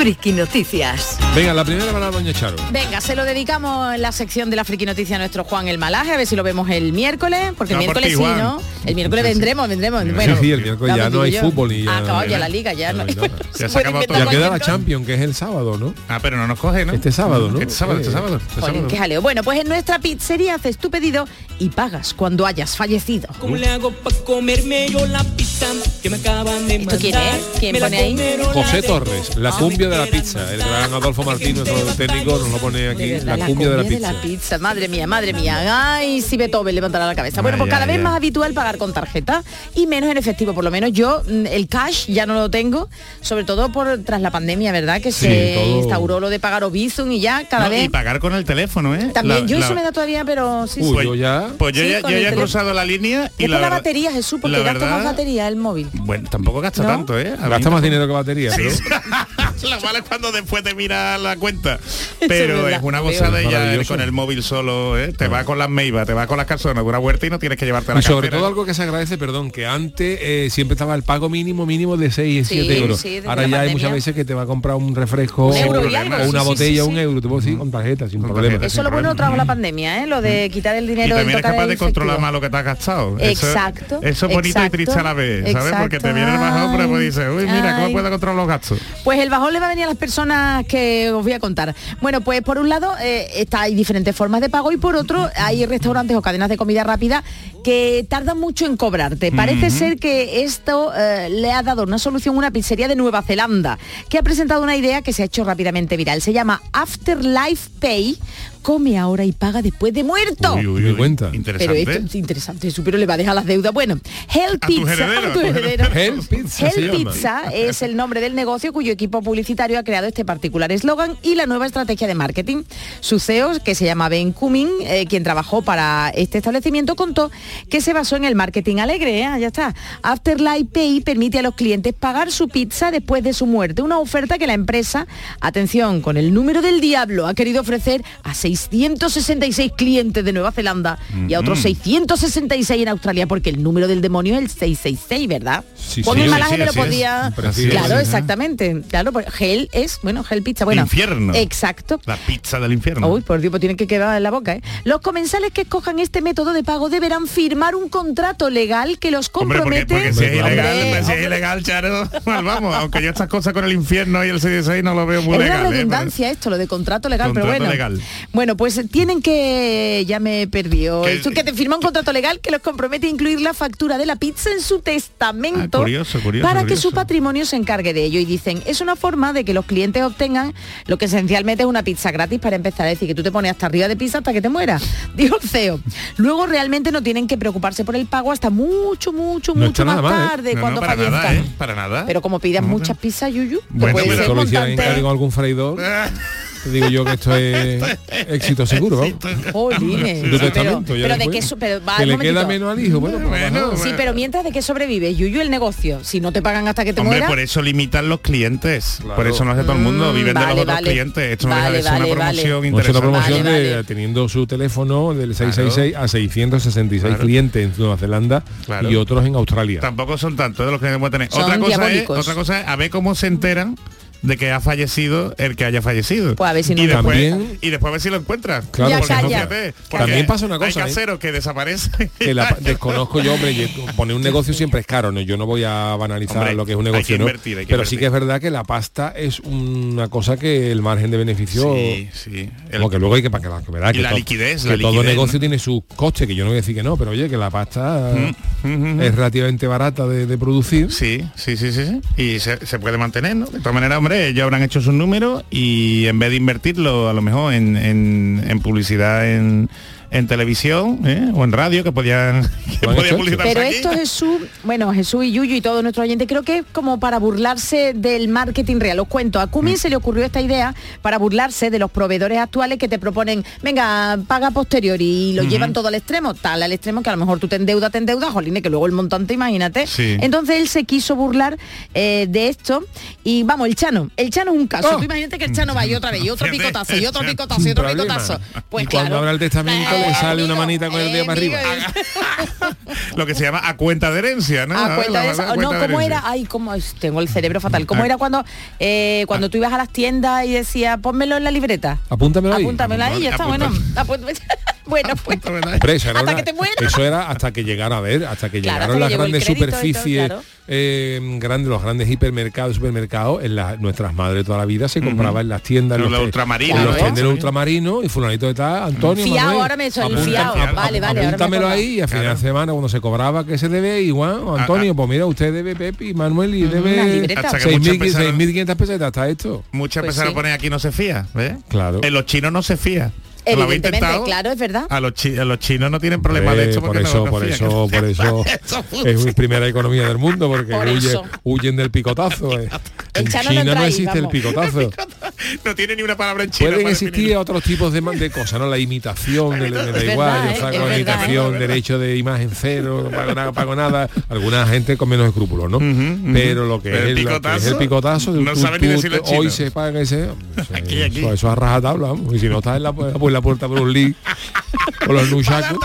Friki Noticias. Venga, la primera para doña Charo. Venga, se lo dedicamos en la sección de la friki noticia a nuestro Juan el Malaje, a ver si lo vemos el miércoles, porque el No, por miércoles ti, sí, Juan. ¿no? El miércoles Sí, sí. vendremos, vendremos. Sí, Bueno, sí, el miércoles ya no hay yo. fútbol y ya- Ah, acabado ya la liga, ya, no. no hay nada. Ya Se todo. Ya queda la Champions, que es el sábado, ¿no? Ah, pero no nos coge, ¿no? Este sábado, ¿no? Este sábado, este Eh, sábado. este Jolín, sábado. qué jaleo. Bueno, pues en nuestra pizzería haces tu pedido y pagas cuando hayas fallecido. ¿Cómo le hago para comerme yo la pizza que me acaban de ¿Esto quién es? ¿Quién Me la pone ahí? José la de- Torres, la Ah, cumbia de la pizza. El gran Adolfo Martín, nuestro técnico, nos lo pone aquí. De verdad, La cumbia de la comida pizza. Madre mía, madre mía. Ay, si Beethoven levantará la cabeza. Bueno, pues cada vez más habitual pagar con tarjeta y menos en efectivo. Por lo menos yo mm, el cash ya no lo tengo, sobre todo por tras la pandemia, ¿verdad? Que Sí, se todo- instauró lo de pagar o Bizum y ya cada No, vez. y pagar con el teléfono, ¿eh? También, La- yo la- eso me da todavía, pero sí, Uy, sí. yo ya... Pues yo Sí, ya, yo ya he cruzado la línea y Es la la batería, Jesús, porque la gasta más verdad- batería el móvil. Bueno, tampoco gasta ¿No? tanto, ¿eh? Gasta más dinero que batería, pero... la mala es cuando después te mira la cuenta. Pero es una gozada ella Maravilloso. con el móvil solo, ¿eh? te va con las meivas, te va con las calzonas de una huerta y no tienes que llevarte la Y sobre cartera. todo algo que se agradece, perdón, que antes eh, siempre estaba el pago mínimo mínimo de 6 y Sí, 7 euros. sí, Ahora ya hay muchas veces que te va a comprar un refresco Un euro o y una sí, botella, sí, un euro, te puedo decir, con tarjeta, sin Con problema. tarjeta. Eso lo bueno trajo la pandemia, ¿eh? Lo de quitar el Y dinero del también es tocar capaz de controlar más lo que te has gastado. Exacto, Eso, es bonito y triste a la vez, ¿sabes? Porque te viene el bajón, pero pues dices, uy, mira, ¿cómo puedo controlar los gastos? Pues el bajón le va a venir a las personas que os voy a contar. Bueno, pues por un lado eh, está, hay diferentes formas de pago y por otro hay restaurantes o cadenas de comida rápida que tardan mucho en cobrarte. Parece ser que esto eh, le ha dado una solución a una pizzería de Nueva Zelanda que ha presentado una idea que se ha hecho rápidamente viral. Se llama Afterlife Pay. Come ahora y paga después de muerto. Uy, uy, Me uy, cuenta. Interesante. Pero esto es interesante, su pero le va a dejar las deudas. Bueno, Hell Pizza. Hell Pizza Hell es el nombre del negocio cuyo equipo publicitario ha creado este particular eslogan y la nueva estrategia de marketing. Su CEO, que se llama Ben Cumming, eh, quien trabajó para este establecimiento, contó que se basó en el marketing alegre. ¿eh? Ya está. Afterlife Pay permite a los clientes pagar su pizza después de su muerte. Una oferta que la empresa, atención, con el número del diablo, ha querido ofrecer a 666 clientes de Nueva Zelanda y a otros 666 en Australia, porque el número del demonio es el 666, ¿verdad? Sí, Juan sí, el Malaje sí, me lo es. podía... Es, claro, exactamente. Claro, pues Hell es, bueno, Hell Pizza, bueno. Infierno. Exacto. La pizza del infierno. Uy, por Dios, pues tienen que quedar en la boca, ¿eh? Los comensales que escojan este método de pago deberán firmar un contrato legal que los Hombre, porque, compromete... porque si es Hombre, ilegal, Hombre, si es ilegal, Charo, mal vamos, aunque yo estas cosas con el infierno y el 66 no lo veo muy es legal. una ¿eh? redundancia esto, lo de contrato legal, pero Contrato bueno. legal. Bueno, pues tienen que, ya me perdió, Que- Esto que te firma un contrato legal que los compromete a incluir la factura de la pizza en su testamento Ah, curioso, curioso, para que su patrimonio se encargue de ello. Y dicen, es una forma de que los clientes obtengan lo que esencialmente es una pizza gratis para empezar. Es decir, que tú te pones hasta arriba de pizza hasta que te mueras, dijo el CEO. Luego realmente no tienen que preocuparse por el pago hasta mucho, mucho, No mucho más mal, ¿eh? tarde No, no, cuando para nada, fallezcan. ¿eh? Para nada. Pero como pidas No, muchas pizzas, Yuyu, Bueno, puede ser encargo algún freidor, digo yo que esto es éxito seguro. Jolines, Tu sí, pero, testamento, ya pero de qué so- pero va, que le queda menos al hijo, bueno, pues Bueno. Sí, pero mientras de qué sobrevive Yuyu el negocio, si no te pagan hasta que te Hombre, mueras. por eso limitan los clientes. Claro. Por eso no hace todo el mundo. Mm, Viven de vale, los otros vale. clientes. Esto no Vale, deja de ser vale, una vale. promoción Pues una interesante. promoción Vale, de vale. teniendo su teléfono del 666 a 666 Claro. clientes en Nueva Zelanda Claro. y otros en Australia. Tampoco son tantos de los que debemos tener. Son Otra cosa, es, otra cosa es a ver cómo se enteran de que ha fallecido el que haya fallecido. Pues a ver si no y, después, También- y después a ver si lo encuentras. Claro, Ya porque calla. fíjate, porque También pasa una Hay cosa, ¿eh? que desaparecen. que la- desconozco yo, hombre, poner un negocio siempre es caro, ¿no? Yo no voy a banalizar Hombre, lo que es un hay negocio, que ¿no? invertir, hay que Pero sí que es verdad que la pasta es una cosa que el margen de beneficio Sí, sí. El- como que luego hay que para que, que verá Y que, la to- liquidez, que la todo liquidez, negocio ¿no? tiene sus costes, que yo no voy a decir que no, pero oye, que la pasta Mm, mm, es relativamente barata de, de producir. Sí, sí, sí, sí, sí. Y se, se puede mantener, ¿no? De todas maneras, hombre, ellos habrán hecho sus números y en vez de invertirlo a lo mejor en, en- en publicidad en, en televisión ¿eh? o en radio, que podían, que podían publicitarse Pero aquí. esto Jesús, bueno, Jesús y Yuyu y todo nuestro oyente, creo que es como para burlarse del marketing real. Os cuento, a Mm. Cummins se le ocurrió esta idea para burlarse de los proveedores actuales que te proponen, venga, paga posterior y lo llevan todo al extremo, tal al extremo que a lo mejor tú te endeudas, te endeudas, jolines, que luego el montante, imagínate. Sí. Entonces él se quiso burlar eh, de esto y vamos, el Chano, el Chano es un caso. Oh. Tú imagínate que el Chano va y otra vez, y otro picotazo, y otro picotazo, y otro picotazo. Pues Y cuando claro. abra el testamento le sale una manita con el dedo eh, para arriba. Lo que se llama a cuenta de herencia, ¿no? A cuenta de esa- cuenta ¿cómo era? Ay, cómo tengo el cerebro fatal. ¿Cómo Ah. era cuando eh, cuando tú ibas a las tiendas y decía, pónmelo en la libreta? Apúntamelo ahí. Apúntamelo ahí, ya está, bueno. Bueno, pues. Eso era Hasta una- que te mueras. Eso era hasta que llegara a ver, hasta que Claro, llegaron hasta las que grandes todo, superficies, claro. eh, grandes, los grandes hipermercados, supermercados, en las nuestras madres toda la vida se compraba en las tiendas, en Los ultramarinos, en los ¿no? tenderos ultramarinos y fulanito de tal, Antonio, Fiao, Manuel, ahora me el apunta- fiao. Vale, vale, ahora me apúntamelo ahí y a final Claro. de semana cuando se cobraba que se debe igual, Antonio, pues mira, usted debe Pepe y Manuel y debe libreta. Hasta que muchos 6.000 empezaron- 6.500 pesetas, está esto. Muchas Pues a poner aquí no se fía, ¿ves? Claro. En los chinos no se fía. Lo habéis Evidentemente, intentado. claro, es verdad. A los, chi- a los chinos no tienen problema de Eh, esto por porque eso, no por eso, por eso es mi primera economía del mundo porque Por huye- eso. huyen del picotazo. eh. En no China entra no ahí, existe el picotazo. no tiene ni una palabra en chino. Pueden existir definirlo. otros tipos de, de cosas, ¿no? La imitación, el, me da igual, verdad, yo saco la imitación, derecho de imagen cero, no pago nada, pago nada. Alguna gente con menos escrúpulos, ¿no? Pero lo que, Pero es, el que es picotazo, el picotazo, no tú- sabe tú- ni decirlo hoy se paga ese. Eso, Aquí, aquí. Eso, eso es rajatabla, vamos. Y si no estás en la, pu- en la puerta por un link o los nuchacos,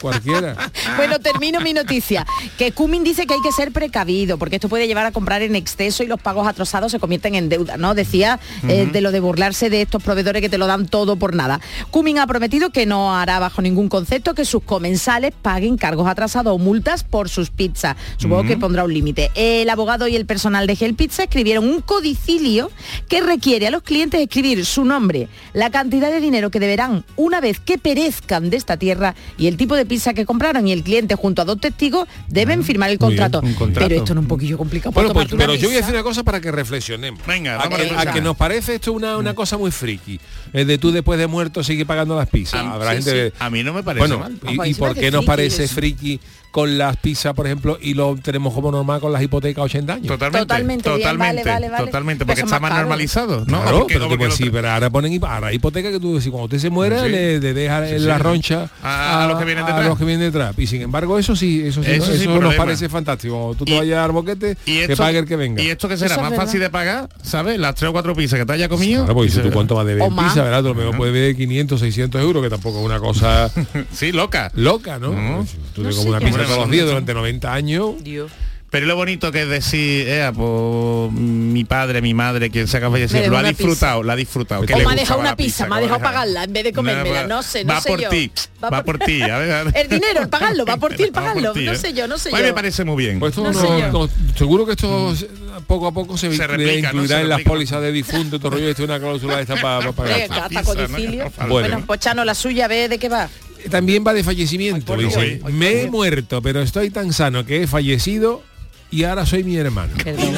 cualquiera. Bueno, termino mi noticia. Que Cumming dice que hay que ser precavido, porque esto puede llevar a comprar en exceso y los pagos atrasados se convierten en deuda, ¿no? Decía eh, de lo de burlarse de estos proveedores que te lo dan todo por nada. Cumming ha prometido que no hará bajo ningún concepto que sus comensales paguen cargos atrasados o multas por sus pizzas. Supongo que pondrá un límite. El abogado y el personal de Gel Pizza escribieron un codicilio que requiere a los clientes escribir su nombre, la cantidad de dinero que deberán una vez que perezcan de esta tierra y el tipo de pizza que compraron y el cliente junto a dos testigos deben firmar el bien, contrato. Pero esto no es un poquillo complicado. Bueno, pues, pero yo voy a decir una cosa para que reflexionemos. Venga, a vamos a que, reflexionar. a que nos parece esto una, una cosa muy friki. Es de tú después de muerto seguir pagando las pizzas. Habrá sí, gente sí. A mí no me parece bueno, mal. ¿y- Ah, ¿y, pues, por parece qué nos parece eso. friki con las pizzas, por ejemplo, y lo tenemos como normal con las hipotecas a 80 años? Totalmente, Totalmente totalmente, vale, vale, vale. totalmente, porque está más normalizado, ¿no? Claro, Porque- pero, pues, sí, tra- pero ahora ponen ahora hipoteca que tú si cuando usted se muera Sí. le, le deja Sí, la roncha A- a los que vienen a detrás. los que vienen detrás. Y sin embargo eso sí, eso sí, Eso ¿no? sin eso nos parece fantástico. Cuando tú te Y- vayas a dar boquete, que pague el que venga. Y esto que será Eso más verdad. fácil de pagar, ¿sabes? Las tres o cuatro pizzas que te haya comido. Claro, porque y si tú cuánto va de ver pizza, ¿verdad? Tú a lo mejor puedes ver 500, 600 euros, que tampoco es una cosa Sí, loca. loca, ¿no? Pues, Tú te una durante 90 años. Dios. Pero lo bonito que es decir, eh, pues, mi padre, mi madre, quien sea que Me fallecido, lo ha disfrutado, lo ha disfrutado. que O le me ha dejado una pizza, me ha dejado deja- pagarla en vez de comérmela, va- no sé, no va sé por yo. ti, Va va, por- por ti, a ver, a ver. El dinero, el pagarlo, va por ti el Va por pagarlo, ti, no ¿eh? sé yo, no sé A mí yo. me parece muy bien. Pues esto No no- sé yo. no- seguro que esto se- poco a poco se, Se incluirá- replica, ¿no? incluirá Se en las pólizas de difunto todo rollo. Esto es una cláusula esta para pagar. Hasta codicilio. ¿no? Bueno. Bueno, pues Chano, la suya, ve de qué va. También va de fallecimiento. Ay, dice, Dios. Ay, me he muerto, pero estoy tan sano que he fallecido y ahora soy mi hermano. Perdón.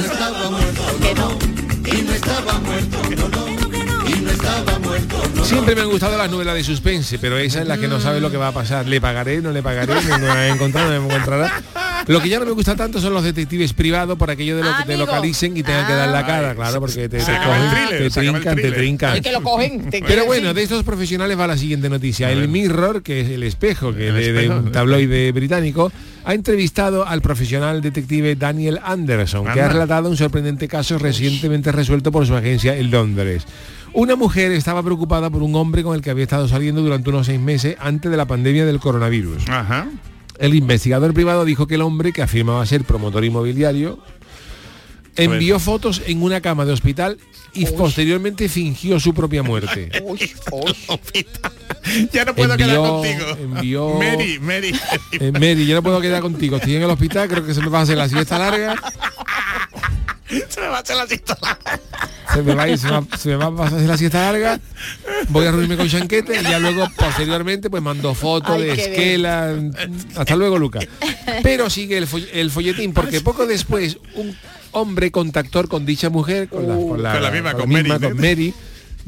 Que no. Siempre me han gustado las novelas de suspense, pero esa es la que no sabe lo que va a pasar. Le pagaré, no le pagaré, no me encontrar, no me encontrará. Lo que ya no me gusta tanto son los detectives privados por aquello de lo que te localicen y tengan que dar la Ah. cara, claro, porque te, te trincan, te trincan. Pero bueno, de estos profesionales va la siguiente noticia. El Mirror, que es el espejo, que de, un tabloide británico, ha entrevistado al profesional detective Daniel Anderson, que ha relatado un sorprendente caso recientemente resuelto por su agencia en Londres. Una mujer estaba preocupada por un hombre con el que había estado saliendo durante unos seis meses antes de la pandemia del coronavirus. Ajá. El investigador privado dijo que el hombre, que afirmaba ser promotor inmobiliario, envió fotos en una cama de hospital y posteriormente fingió su propia muerte. ya no puedo Envió- quedar contigo. envió- Mary, Mary. Eh, Mary, yo no puedo quedar contigo. Estoy en el hospital, creo que se me va a hacer la siesta larga. Se me va a hacer la siesta. Se me va a ir, se me va, se me va a hacer la siesta larga. Voy a reunirme con Chanquete y ya luego, posteriormente, pues mando fotos Ay, de esquela. Hasta luego, Luca. Pero sigue el, fo- el folletín, porque poco después un hombre contactó con dicha mujer, con la, con la- Con la misma, con con Mary,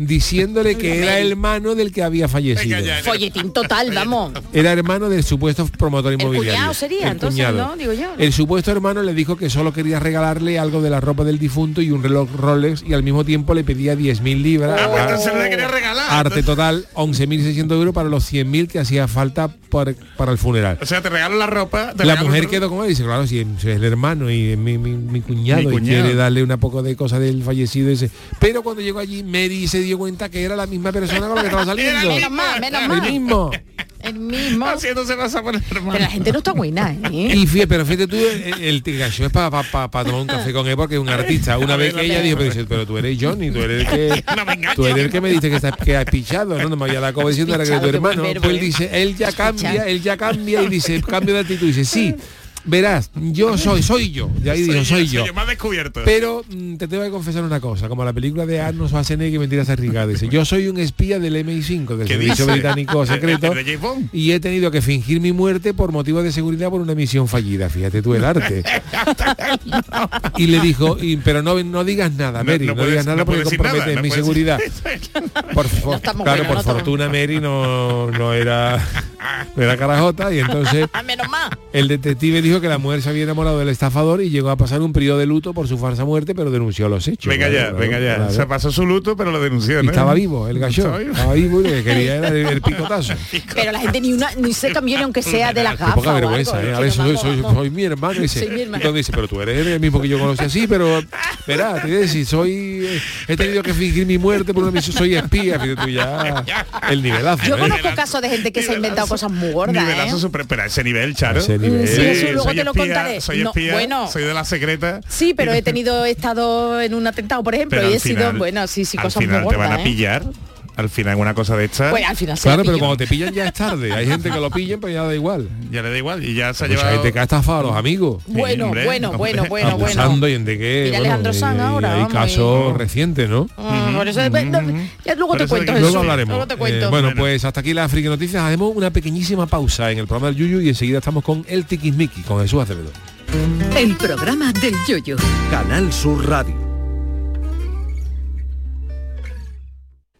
diciéndole que era hermano del que había fallecido. Venga ya. Folletín total, vamos. Era hermano del supuesto promotor El inmobiliario. cuñado sería, El entonces, cuñado. ¿no? Digo yo. El supuesto hermano le dijo que solo quería regalarle algo de la ropa del difunto y un reloj Rolex y al mismo tiempo le pedía 10.000 libras. Ah, pues a- entonces le quería regalar. Arte total, 11.600 euros para los 100.000 que hacía falta por- para el funeral. O sea, te regalo la ropa. te La mujer quedó como dice, claro, si es el hermano y es mi, mi- mi cuñado, Mi y quiere darle una poco de cosa del fallecido ese. Pero cuando llegó allí, Mary se dio cuenta que era la misma persona con la que estaba saliendo. Menos mal, menos El mismo. El mismo. Haciéndose pasar por el hermano. Pero la gente no está buena, ¿eh? Y fíjate, pero fíjate tú, el, tigacho es para tomar un café con él porque es un artista. Una vez que ella dijo, pero, dice, pero tú eres Johnny, tú eres el que, tú eres el que me dice que, estás, que has pichado, ¿no? No me había dado como diciendo era que era tu hermano. Pues él ¿eh? dice, él ya cambia, él ya cambia y dice, cambio de actitud. Y dice, sí, verás, yo soy, soy yo. Y ahí dijo, soy yo. Me has descubierto. Pero mm, te tengo que confesar una cosa, como la película de Arnold Schwarzenegger, Mentiras arriesgadas. Dice, yo soy un espía del MI5, del ¿Qué Servicio dice? Británico Secreto, ¿De James Bond? y he tenido que fingir mi muerte por motivo de seguridad por una misión fallida. Fíjate tú el arte. y le dijo, y- pero no, no digas nada, Mary, no, puedes- digas nada no porque comprometes nada, no mi seguridad. Por, claro, por no fortuna Mary no, no era de la carajota y entonces Menos mal. el detective dijo que la mujer se había enamorado del estafador y llegó a pasar un periodo de luto por su falsa muerte, pero denunció los hechos. Venga ya, venga ya. Se pasó su luto, pero lo denunció, Y estaba vivo, el gallo. Estaba vivo. Y lo que quería era el, el picotazo. Pero la gente ni una ni se cambió ni aunque sea de las Qué gafas. poca algo, vergüenza, ¿eh? A soy, mi hermano. Y dice, Soy mi hermano. Entonces dice, pero tú eres el mismo que yo conocí así, pero verá, te voy a decir, soy he tenido que fingir mi muerte por una misión, soy espía, fíjate tú ya el nivelazo. Yo ¿eh? conozco casos de gente que se ha inventado cosas muy gordas, Nivelazo ¿eh? super- pero a ese nivel, Charo. A ese nivel. Sí, eso luego soy te lo contaré. Soy No, espía, bueno. soy de la secreta. Sí, pero he tenido he estado en un atentado, por ejemplo, Pero y he sido, bueno, sí, sí, cosas muy te van gordas, a ¿eh? Al final una cosa de esta Pues al final se Claro, la pero cuando te pillan ya es tarde. Hay gente que lo pillen, pero ya da igual. ya le da igual y ya se ha Mucha llevado gente que ha estafado a los amigos. Bueno, hombre, bueno, bueno, bueno, bueno. abusando y en de qué. Mira Alejandro Sanz ahora, Hay casos y- recientes, ¿no? Por eso después- no, ya luego Por te eso cuento Luego hablaremos. Luego te cuento. Eh, bueno, Bueno. pues hasta aquí la Friki Noticias. Haremos una pequeñísima pausa en el programa del Yuyu y enseguida estamos con el Tiquismiqui, con Jesús Acevedo. El programa del yoyo. Canal Sur Radio.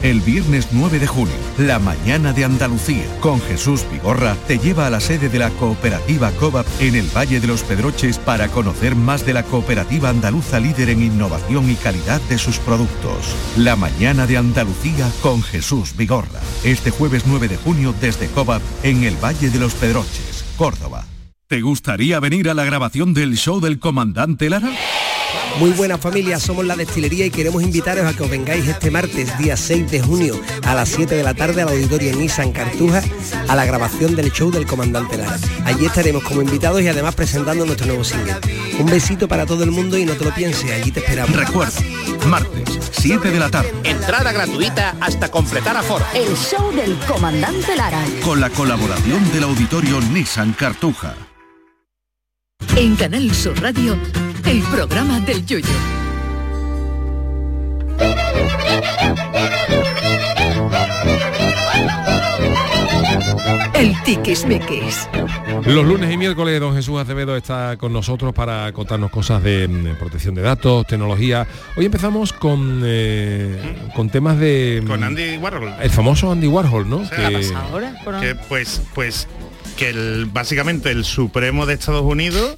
El viernes 9 de junio, la mañana de Andalucía, con Jesús Vigorra, te lleva a la sede de la cooperativa COVAP en el Valle de los Pedroches para conocer más de la cooperativa andaluza líder en innovación y calidad de sus productos. La mañana de Andalucía con Jesús Vigorra. Este jueves 9 de junio desde COVAP en el Valle de los Pedroches, Córdoba. ¿Te gustaría venir a la grabación del show del comandante Lara? Muy buena familia, somos la destilería y queremos invitaros a que os vengáis este martes, día 6 de junio, a las 7 de la tarde al auditorio Nissan Cartuja, a la grabación del show del Comandante Lara. Allí estaremos como invitados y además presentando nuestro nuevo single. Un besito para todo el mundo y no te lo pienses, allí te esperamos. Recuerda, martes, 7 de la tarde, Entrada gratuita hasta completar aforo. El show del Comandante Lara. con la colaboración del auditorio Nissan Cartuja. En Canal Sur Radio, el programa del yoyo. El tiquismiquis. Los lunes y miércoles don Jesús Acevedo está con nosotros para contarnos cosas de mm, protección de datos, tecnología. Hoy empezamos con, eh, con temas de... Con mm, Andy Warhol. El famoso Andy Warhol, ¿no? sea, Que- Ahora, que pues pues que el, básicamente el Supremo de Estados Unidos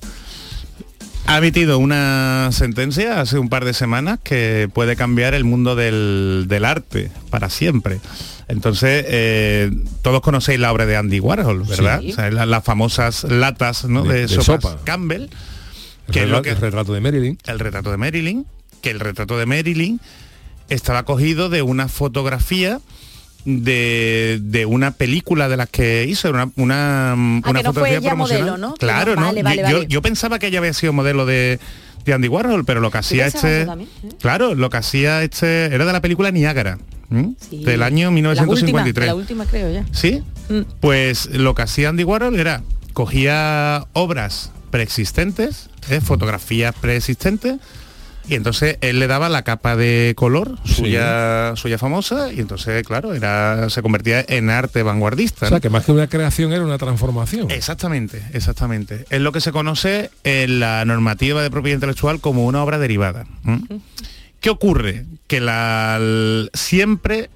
ha emitido una sentencia hace un par de semanas que puede cambiar el mundo del, del arte para siempre. Entonces, eh, todos conocéis la obra de Andy Warhol, ¿verdad? Sí. O sea, la- las famosas latas ¿no? De- de, de sopas sopa. Campbell. el, que es lo retrato, que- el retrato de Marilyn. el retrato de Marilyn, que el retrato de Marilyn estaba cogido de una fotografía de, de una película de las que hizo, una, una, una Ah, que no fue fotografía ella promocional. modelo, ¿no? Claro, no- ¿no? vale, vale, yo, yo- vale. yo pensaba que ella había sido modelo de, de Andy Warhol, pero lo que hacía este... también, ¿eh? Claro, lo que hacía este... Era de la película Niágara. Sí. del año La última, 1953. la última creo ya. ¿Sí? Pues lo que hacía Andy Warhol era cogía obras preexistentes, ¿eh? fotografías preexistentes, y entonces él le daba la capa de color suya, suya famosa y entonces, claro, era, se convertía en arte vanguardista. O sea, que más que una creación era una transformación. Exactamente, exactamente. Es lo que se conoce en la normativa de propiedad intelectual como una obra derivada. ¿m? ¿Qué ocurre? Que la, siempre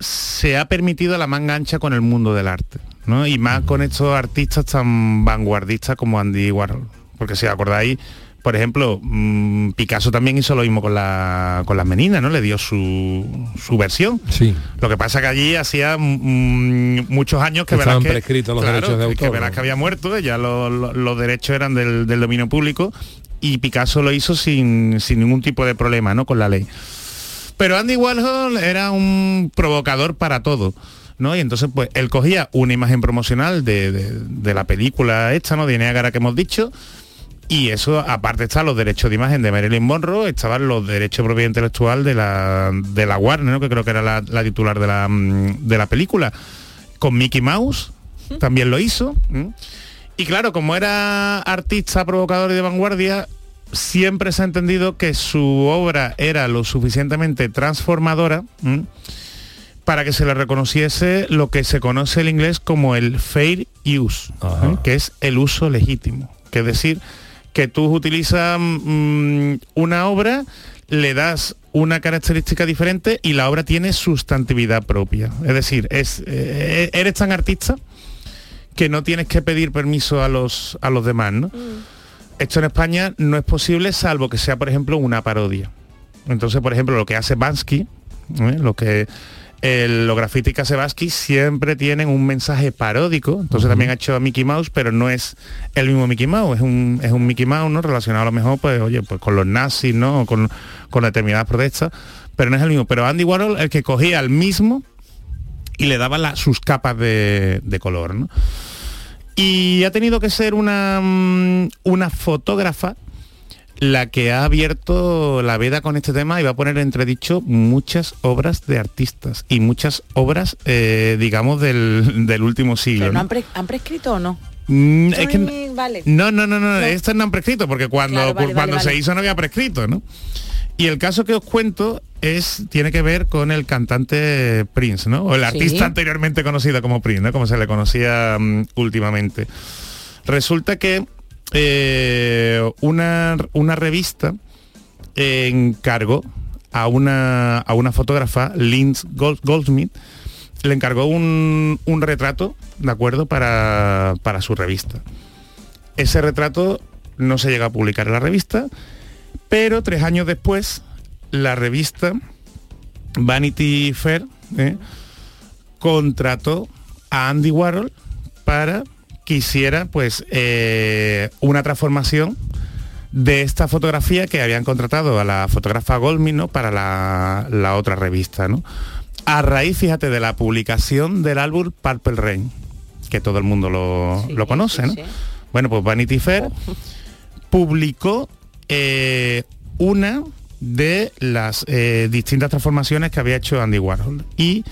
se ha permitido la manga ancha con el mundo del arte, ¿no? Y más con estos artistas tan vanguardistas como Andy Warhol. Porque si acordáis, por ejemplo, mm, Picasso también hizo lo mismo con, la, con las meninas, ¿no? Le dio su, su versión. Sí. Lo que pasa que allí hacía mm, muchos años que Estaban que, prescritos los claro, derechos de que había muerto, ya lo- lo- los derechos eran del, del dominio público y Picasso lo hizo sin, sin ningún tipo de problema, ¿no? Con la ley. Pero Andy Warhol era un provocador para todo. ¿no? Y entonces pues él cogía una imagen promocional de, de- de la película esta, ¿no? De Niágara que hemos dicho, y eso, aparte están los derechos de imagen de Marilyn Monroe, estaban los derechos de propiedad intelectual de la, de la Warner, ¿no? que creo que era la, la titular de la, mm, de la película. Con Mickey Mouse también lo hizo. Y claro, como era artista, provocador y de vanguardia, siempre se ha entendido que su obra era lo suficientemente transformadora ¿m? para que se le reconociese lo que se conoce en inglés como el fair use, que es el uso legítimo. Que es decir, que tú utilizas mm, una obra, le das una característica diferente y la obra tiene sustantividad propia. Es decir, es, eh, eres tan artista que no tienes que pedir permiso a los, a los demás, ¿no? Esto en España no es posible salvo que sea, por ejemplo, una parodia. Entonces, por ejemplo, lo que hace Bansky, ¿eh? lo que el- los grafitis Bansky siempre tienen un mensaje paródico. Entonces también ha hecho a Mickey Mouse, pero no es el mismo Mickey Mouse, es un, es un Mickey Mouse, ¿no? Relacionado a lo mejor, pues, oye, pues con los nazis, ¿no? O con, con determinadas protestas, pero no es el mismo. Pero Andy Warhol, el que cogía al mismo y le daba la- sus capas de, de color, ¿no? Y ha tenido que ser una, mm, una fotógrafa la que ha abierto la veda con este tema y va a poner en entredicho muchas obras de artistas y muchas obras, eh, digamos, del, del último siglo. ¿Pero no ¿no? han, pre- han prescrito o no? Mm, es que- Ay, vale. no, no, no, no, estas no han prescrito, porque cuando, Claro, vale, cuando vale, se hizo no había prescrito, ¿no? Y el caso que os cuento es, tiene que ver con el cantante Prince, ¿no? O el Sí. artista anteriormente conocido como Prince, ¿no? Como se le conocía mm, últimamente. Resulta que eh, una, una revista encargó a una, a una fotógrafa, Linz Gold- Goldsmith, le encargó un, un retrato, ¿de acuerdo?, para, para su revista. Ese retrato no se llega a publicar en la revista, pero tres años después, la revista Vanity Fair ¿eh? contrató a Andy Warhol para que hiciera pues eh, una transformación de esta fotografía que habían contratado a la fotógrafa Goldman ¿no? para la, la otra revista. ¿no? A raíz, fíjate, de la publicación del álbum Purple Rain, que todo el mundo lo, lo conoce, ¿no? Bueno, pues Vanity Fair publicó eh, una de las eh, distintas transformaciones que había hecho Andy Warhol y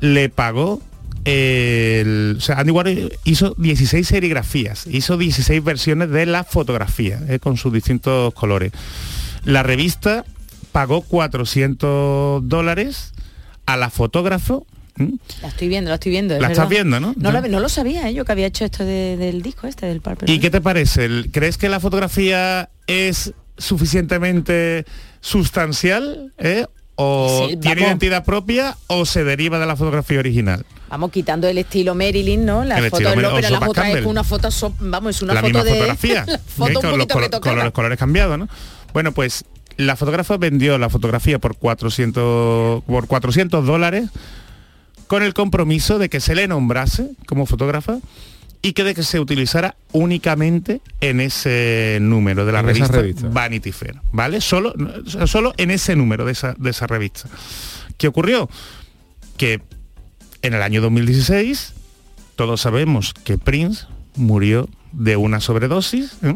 le pagó el, o sea, Andy Warhol hizo 16 serigrafías, hizo 16 versiones de la fotografía eh, con sus distintos colores. La revista pagó 400 dólares a la fotógrafo. La estoy viendo, la estoy viendo. es La estás viendo, ¿no? No, la- no lo sabía, ¿eh? yo que había hecho esto de- del disco este, del Purple ¿Y qué te parece? ¿Crees que la fotografía es suficientemente sustancial? eh? ¿O Sí, tiene identidad propia o se deriva de la fotografía original? Vamos quitando el estilo Marilyn, ¿no? La El foto de Marilyn, pero o las Sopa otras es una foto, so- vamos, es una la foto misma de fotografía. la foto un con los colo- retocada. colores, colores cambiados, ¿no? Bueno, pues la fotógrafa vendió la fotografía por 400, por 400 dólares con el compromiso de que se le nombrase como fotógrafa y que de que se utilizara únicamente en ese número de la revista, revista. Vanity Fair, ¿vale? Solo, solo en ese número de esa, de esa revista. ¿Qué ocurrió? Que en el año 2016 todos sabemos que Prince murió de una sobredosis ¿eh?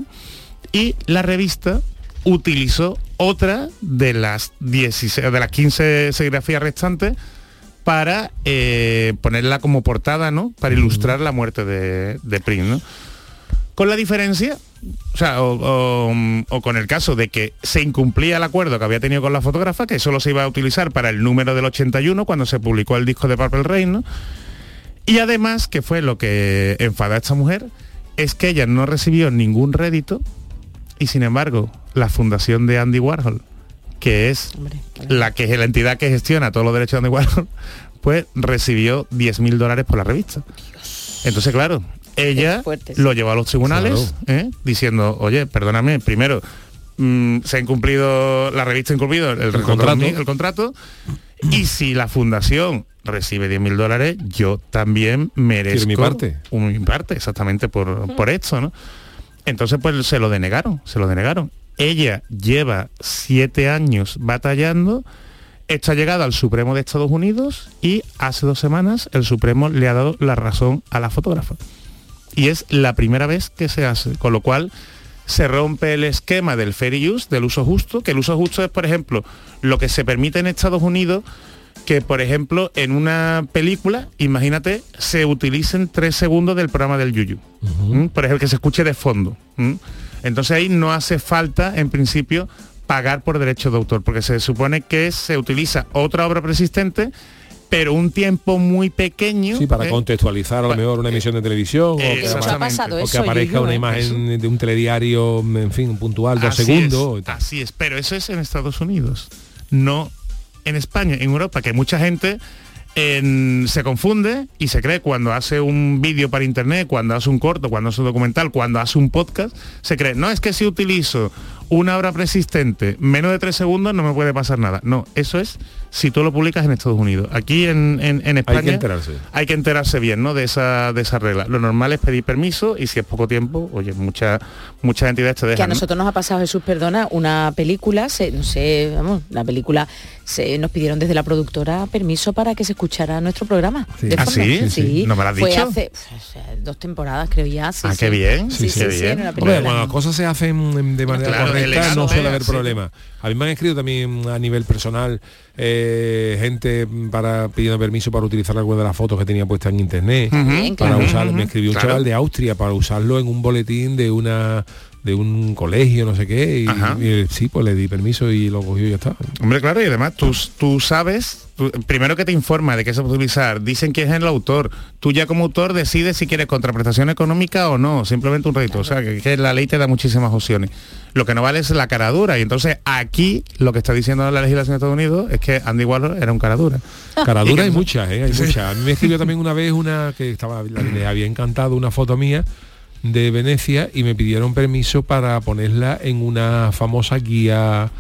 y la revista utilizó otra de las 16 de las 15 serigrafías restantes para eh, ponerla como portada, ¿no? Para ilustrar la muerte de, de Prince, ¿no? Con la diferencia, o sea, o, o- o con el caso de que se incumplía el acuerdo que había tenido con la fotógrafa, que solo se iba a utilizar para el número del 81 cuando se publicó el disco de Purple Rain, ¿no? Y además, que fue lo que enfada a esta mujer, es que ella no recibió ningún rédito y sin embargo la fundación de Andy Warhol, que es la que es la entidad que gestiona todos los derechos de Andy Warhol, pues recibió 10.000 dólares por la revista. Entonces, claro, ella lo llevó a los tribunales ¿eh? diciendo, oye, perdóname, primero, mm, se ha incumplido, la revista ha incumplido el, el contrato. el contrato, y si la fundación recibe 10.000 dólares, yo también merezco mi parte. un- mi parte, exactamente por, por esto, ¿no? Entonces, pues se lo denegaron, se lo denegaron. Ella lleva siete años batallando, esto ha llegado al Supremo de Estados Unidos y hace dos semanas el Supremo le ha dado la razón a la fotógrafa. Y es la primera vez que se hace, con lo cual se rompe el esquema del fair use, del uso justo, que el uso justo es, por ejemplo, lo que se permite en Estados Unidos que, por ejemplo, en una película, imagínate, se utilicen tres segundos del programa del Yuyu. Por ejemplo, que se escuche de fondo. Entonces ahí no hace falta, en principio, pagar por derechos de autor, porque se supone que se utiliza otra obra persistente, pero un tiempo muy pequeño. Sí, para ¿eh? contextualizar a lo mejor una emisión de televisión o que, Eso ha apare- pasado, o que aparezca una ¿eh? imagen de un telediario, en fin, puntual, dos Así segundos. es, así es, pero eso es en Estados Unidos, no en España, en Europa, que mucha gente se confunde y se cree cuando hace un vídeo para internet, cuando hace un corto, cuando hace un documental, cuando hace un podcast, se cree, no es que si utilizo una obra persistente menos de tres segundos no me puede pasar nada. No, eso es si tú lo publicas en Estados Unidos. Aquí en, en- en España Hay que enterarse. hay que enterarse bien ¿no? de, esa, de esa regla. Lo normal es pedir permiso y si es poco tiempo, oye, mucha, muchas entidades te Que a dejan. ¿no? nosotros nos ha pasado, Jesús, perdona, una película, se, no sé, vamos, la película, se, nos pidieron desde la productora permiso para que se escuchara nuestro programa. Sí. ¿Ah, sí? Sí. ¿No me lo has Fue dicho? hace pues, dos temporadas, creo ya. sí, Ah, sí. qué bien. Sí, sí, bien. cuando las cosas se hacen de manera Claro, correcta no suele haber problema. A mí me han escrito también a nivel personal eh, gente para pidiendo permiso para utilizar alguna de las fotos que tenía puestas en internet. Para claro. usar, me escribió un Claro. chaval de Austria para usarlo en un boletín de una de un colegio, no sé qué, y, y, eh, sí, pues le di permiso y lo cogió y ya está. Hombre, claro, y además tú, tú sabes, tú- primero que te informa de qué se puede utilizar, dicen que es el autor, tú ya como autor decides si quieres contraprestación económica o no, simplemente un rédito, o sea, que, que la ley te da muchísimas opciones. Lo que no vale es la cara dura, y entonces aquí lo que está diciendo la legislación de Estados Unidos es que Andy Warhol era un cara dura. Caradura Y hay que- muchas, ¿eh? hay Sí. muchas. A mí me escribió también una vez una que estaba, le había encantado una foto mía de Venecia y me pidieron permiso para ponerla en una famosa guía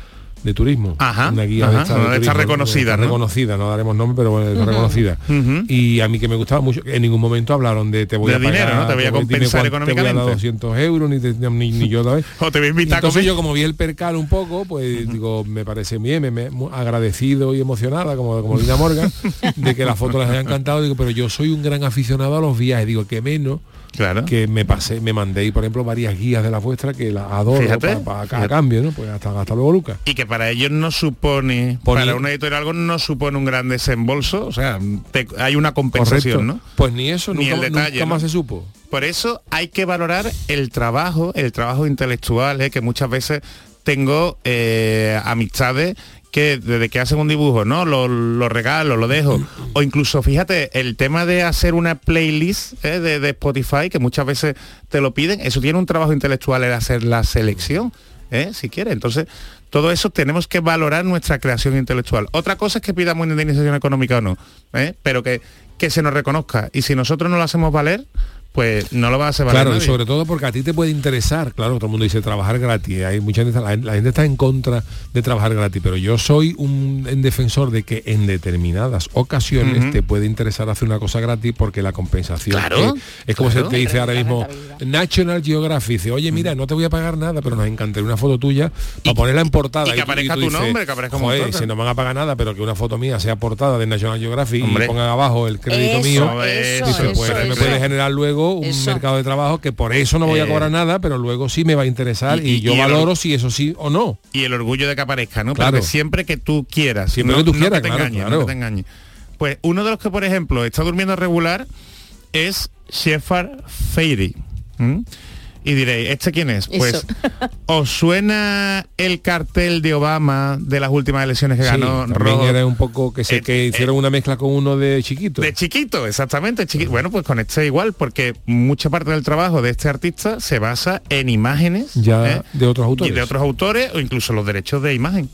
de turismo. Ajá, una guía ajá, de esta, de está reconocida, ¿no? reconocida, no daremos nombre, pero bueno, está Ujú. reconocida. Ujú. Y a mí que me gustaba mucho, en ningún momento hablaron de te voy De a pagar, dinero, ¿no? Te voy a compensar cuánto- Te voy a dar económicamente. 200 euros, ni, te- ni, ni yo vez. O te voy a invitar a Entonces comer. yo como vi el percal un poco, pues digo, me parece bien, me, me- agradecido y emocionada, como, como Lina Morgan, de que la foto les haya encantado. Digo, pero yo soy un gran aficionado a los viajes. Digo, que menos Claro. que me pasé, me mandé, por ejemplo, varias guías de la vuestra que las adoro Fíjate, pa- pa- a cambio, ¿no? Pues hasta, hasta luego, Lucas. y que para ellos no supone, Poni- para una editorial algo no supone un gran desembolso, o sea, te- hay una compensación, Correcto. ¿no? Pues ni eso, Ni nunca, el detalle, nunca más ¿no? se supo. Por eso hay que valorar el trabajo, el trabajo intelectual, ¿eh? que muchas veces tengo eh, amistades que desde que hacen un dibujo, ¿no? Lo, lo regalo, lo dejo. O incluso, fíjate, el tema de hacer una playlist ¿eh? de, de Spotify, que muchas veces te lo piden, eso tiene un trabajo intelectual el hacer la selección, ¿eh? si quiere. Entonces, todo eso tenemos que valorar nuestra creación intelectual. Otra cosa es que pidamos indemnización económica o no, ¿eh? pero que, que se nos reconozca. Y si nosotros no lo hacemos valer, pues no lo va a hacer valer Claro, y sobre todo porque a ti te puede interesar, claro, todo el mundo dice trabajar gratis, hay mucha gente, la, la gente está en contra de trabajar gratis, pero yo soy un, en defensor de que en determinadas ocasiones te puede interesar hacer una cosa gratis porque la compensación Claro, es, es como claro. se te dice ahora mismo National Geographic, dice, oye mira, no te voy a pagar nada, pero nos encantaría una foto tuya para ponerla en portada. y que tú- aparezca tú tu dices, nombre, que aparezca un "Joder, montón". si no me van a pagar nada, pero que una foto mía sea portada de National Geographic Hombre. y pongan abajo el crédito Eso, mío, eso, dice, eso, pues me eso. puede generar luego un Eso. mercado de trabajo que por eso no voy a Eh, cobrar nada, pero luego sí me va a interesar y, y- yo y valoro or- si eso sí o no. y el orgullo de que aparezca, ¿no? Claro. Porque siempre que tú quieras, Siempre no, que tú no quieras, te claro, engañes, claro. no que te engañes. Pues uno de los que, por ejemplo, está durmiendo regular es Shepard Fairey. ¿m? Y diréis, ¿este quién es? Pues, Eso. ¿os suena el cartel de Obama de las últimas elecciones que Sí, ganó Rojo? era un poco que se que hicieron una mezcla con uno de chiquito. De chiquito, exactamente. chiqui- Bueno, pues con este igual, porque mucha parte del trabajo de este artista se basa en imágenes ya ¿eh? de otros y autores. de otros autores o incluso los derechos de imagen.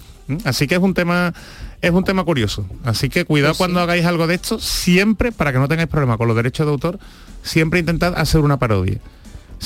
Así que es un tema es un tema curioso. Así que cuidado Pues cuando hagáis algo de esto, siempre, para que no tengáis problema con los derechos de autor, siempre intentad hacer una parodia.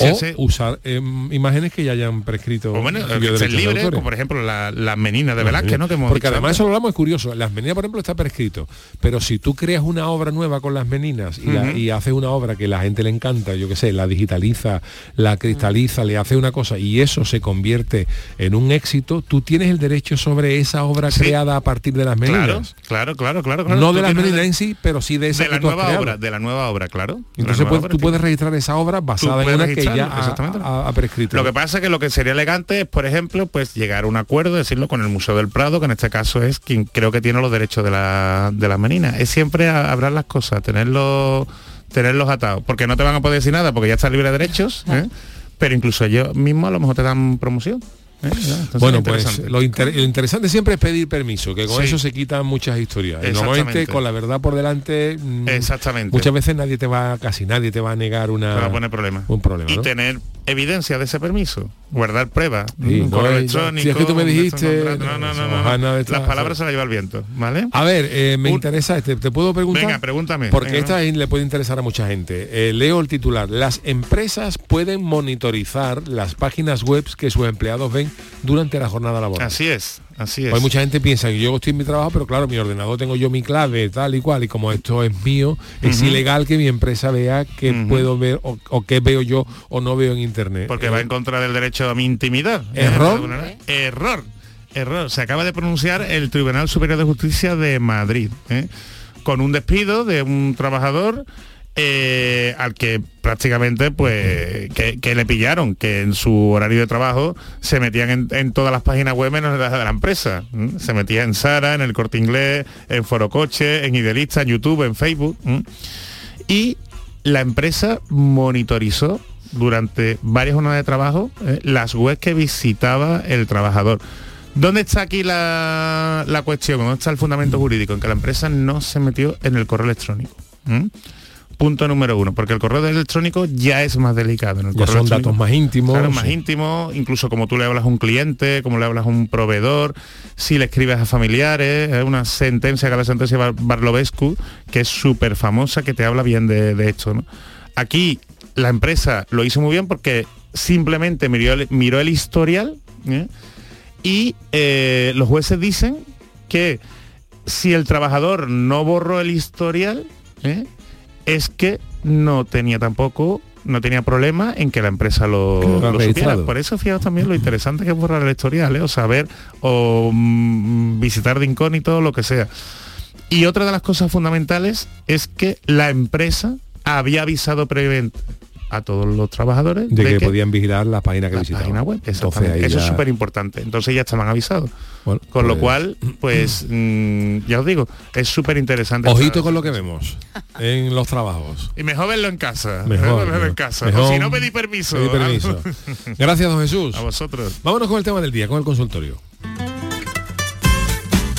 O hace- usar em, imágenes que ya hayan prescrito o bueno, libres, autores. como por ejemplo la, la menina de Velázquez, ¿no? Que hemos Porque dicho además antes. eso lo hablamos es curioso. Las meninas, por ejemplo, está prescrito. Pero si tú creas una obra nueva con las meninas y, la- y haces una obra que la gente le encanta, yo qué sé, la digitaliza, la cristaliza, le hace una cosa y eso se convierte en un éxito, tú tienes el derecho sobre esa obra creada a partir de las meninas. claro, claro, claro. claro. No de las meninas en sí, pero sí de esa de que la nueva obra, de la nueva obra, claro. Entonces nueva puedes- obra, tú sí. puedes registrar esa obra basada en una que ya registrarlo, ha, exactamente. ha- ha prescrito. Lo que pasa es que lo que sería elegante es, por ejemplo, pues llegar a un acuerdo, decirlo con el Museo del Prado, que en este caso es quien creo que tiene los derechos de la, de las meninas. Es siempre a- hablar las cosas, tenerlos, tenerlos atados, porque no te van a poder decir nada, porque ya está libre de derechos, ¿eh? pero incluso ellos mismos a lo mejor te dan promoción. ¿Eh? Entonces bueno, es pues lo, inter- lo interesante siempre es pedir permiso, que con Sí. eso se quitan muchas historias. Y normalmente con la verdad por delante, mm, Exactamente. muchas veces nadie te va, casi nadie te va a negar una, Te va a poner problema. un problema. y ¿no? tener evidencia de ese permiso, guardar pruebas, Sí, un no correo es- electrónico. si es que tú me un dijiste, no, no, no, no, no. las palabras se las lleva el viento, ¿vale? A ver, eh, me interesa este, te puedo preguntar. Venga, pregúntame. Porque venga, esta le puede interesar a mucha gente. Eh, leo el titular. Las empresas pueden monitorizar las páginas web que sus empleados ven durante la jornada laboral. Así es, así es. Hay mucha gente piensa que yo estoy en mi trabajo, pero claro, mi ordenador tengo yo mi clave, tal y cual, y como esto es mío, es ilegal que mi empresa vea qué puedo ver o, o qué veo yo o no veo en internet. Porque Eh, va en contra del derecho a mi intimidad. ¿eh? ¿Error? Error. Error. Se acaba de pronunciar el Tribunal Superior de Justicia de Madrid. ¿eh? Con un despido de un trabajador eh, al que prácticamente pues que, le pillaron que en su horario de trabajo se metían en, todas las páginas web menos las de la empresa se metía en Sara en el corte inglés en Forocoche en Idealista en YouTube en Facebook y la empresa monitorizó durante varias jornadas de trabajo eh, las webs que visitaba el trabajador. ¿Dónde está aquí la, la cuestión? ¿Dónde está el fundamento jurídico? En que la empresa no se metió en el correo electrónico. Punto número uno, porque el correo electrónico ya es más delicado. En el ya correo son datos más íntimos. Claro, más sí. íntimo, incluso como tú le hablas a un cliente, como le hablas a un proveedor, si le escribes a familiares, es una sentencia que la sentencia Bar- Barlovescu, que es súper famosa, que te habla bien de, de esto. ¿no? Aquí la empresa lo hizo muy bien porque simplemente miró el, miró el historial ¿eh? y eh, los jueces dicen que si el trabajador no borró el historial, ¿eh? Es que no tenía tampoco no tenía problema en que la empresa lo, lo supiera. Por eso fijaos también lo interesante que es borrar el historial, ¿eh? o saber, o mm, visitar de incógnito, lo que sea. Y otra de las cosas fundamentales es que la empresa había avisado previamente a todos los trabajadores de, que, podían vigilar la página que la visitaban. página web. Entonces, Eso es súper importante. Entonces ya estaban avisados. Bueno, Con lo pues- cual, pues mm, ya os digo, es súper interesante. Ojito con lo que vemos en los trabajos. Y mejor verlo en casa. Mejor, verlo en casa. Mejor o si no pedí permiso. pedí permiso. Gracias, don Jesús. A vosotros. Vámonos con el tema del día, con el consultorio.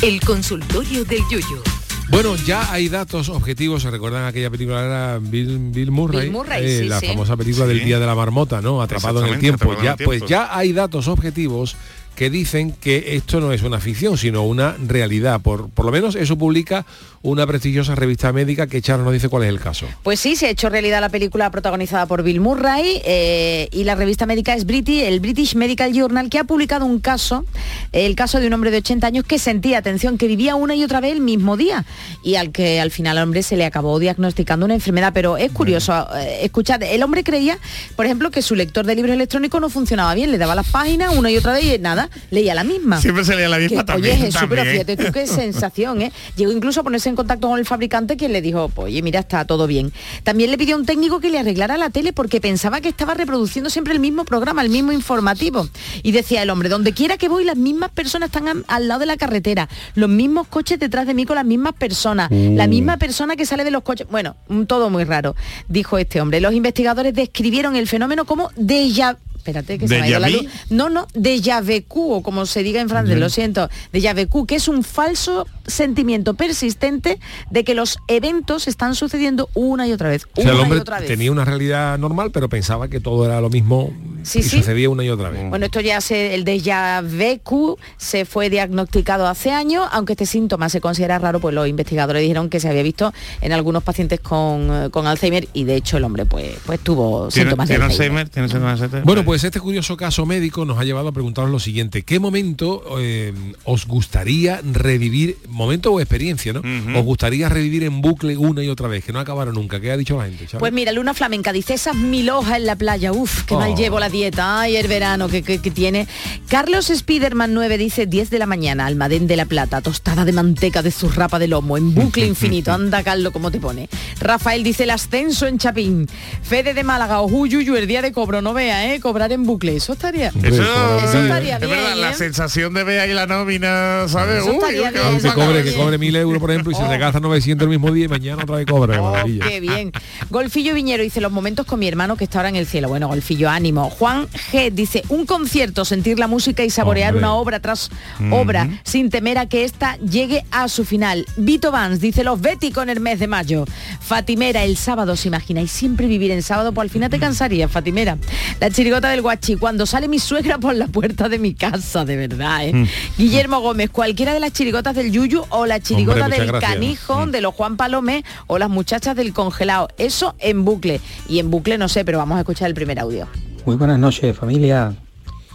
El consultorio del Yuyu. Bueno, ya hay datos objetivos. ¿Se recuerdan aquella película era Bill, Bill Murray? Bill Murray, Eh, sí, la sí. famosa película del. Día de la Marmota, ¿no? Atrapado en el tiempo. Atrapado en Ya, el tiempo. Pues ya hay datos objetivos que dicen que esto no es una ficción, sino una realidad. Por, por lo menos eso publica una prestigiosa revista médica que Charo nos dice cuál es el caso. Pues sí, se ha hecho realidad la película protagonizada por Bill Murray eh, y la revista médica es British, el British Medical Journal, que ha publicado un caso, el caso de un hombre de 80 años que sentía, atención, que vivía una y otra vez el mismo día y al que al final al hombre se le acabó diagnosticando una enfermedad. Pero es curioso, eh, escuchad, el hombre creía, por ejemplo, que su lector de libros electrónicos no funcionaba bien, le daba las páginas una y otra vez y nada. Día leía la misma. Siempre se leía la misma Que, también. Oye, Jesús, pero fíjate tú qué sensación, ¿eh? Llegó incluso a ponerse en contacto con el fabricante quien le dijo, pues, oye, mira, está todo bien. También le pidió a un técnico que le arreglara la tele porque pensaba que estaba reproduciendo siempre el mismo programa, el mismo informativo. Y decía el hombre, donde quiera que voy, las mismas personas están a- al lado de la carretera, los mismos coches detrás de mí con las mismas personas, Mm. la misma persona que sale de los coches. Bueno, mm, todo muy raro, dijo este hombre. Los investigadores describieron el fenómeno como déjà Espérate que se me ha ido la ¿Déjà luz. No, no, déjà vu, o como se diga en francés, lo siento, déjà vu, que es un falso sentimiento persistente de que los eventos están sucediendo una y otra vez, O sea, una el hombre y otra vez. tenía una realidad normal, pero pensaba que todo era lo mismo Sí, y sí. sucedía una y otra vez. Bueno, esto ya se, el déjà vu se fue diagnosticado hace años, aunque este síntoma se considera raro, pues los investigadores dijeron que se había visto en algunos pacientes con, eh, con Alzheimer y de hecho el hombre pues, pues tuvo ¿Tiene, síntomas de tiene Alzheimer. Alzheimer? ¿Tiene síntomas de Alzheimer? Bueno, pues este curioso caso médico nos ha llevado a preguntaros lo siguiente. ¿Qué momento eh, os gustaría revivir, momento o experiencia, ¿no? Os gustaría revivir en bucle una y otra vez, que no acabaron nunca? ¿Qué ha dicho la gente? Pues mira, Luna Flamenca dice esas mil hojas en la playa, uf, qué mal Oh. llevo la dieta, ay, el verano que, que- que tiene. Carlos Spiderman 9 dice 10 de la mañana, Almadén de la Plata, tostada de manteca de zurrapa de lomo, en bucle infinito, anda Carlos, ¿cómo te pone? Rafael dice el ascenso en Chapín. Fede de Málaga, ojuyuyu, el día de cobro, no vea, ¿eh? Cobrar en bucle, eso estaría... Eso, Eso estaría es bien, la ¿eh? sensación de ver ahí la nómina, ¿sabes? Eso Uy, estaría uy, qué bien, vamos que cobre, que cobre mil euros, por ejemplo, y se regasta 900 el mismo día y mañana otra vez cobra. Oh, Qué bien. Golfillo Viñero dice los momentos con mi hermano que está ahora en el cielo. Bueno, Golfillo, ánimo. Juan G dice un concierto, sentir la música y saborear Hombre. una obra tras obra sin temer a que ésta llegue a su final. Vito Vance dice los Béticos en el mes de mayo. Fatimera, el sábado, ¿se imagináis siempre vivir en sábado? Pues al final te cansaría, Fatimera. La chirigota del guachi, cuando sale mi suegra por la puerta de mi casa, de verdad, ¿eh? Mm. Guillermo Gómez, cualquiera de las chirigotas del Yuyu o la chirigota Hombre, del gracias. canijo de los Juan Palomé o las muchachas del congelado. Eso en bucle. Y en bucle no sé, pero vamos a escuchar el primer audio. Muy buenas noches, familia.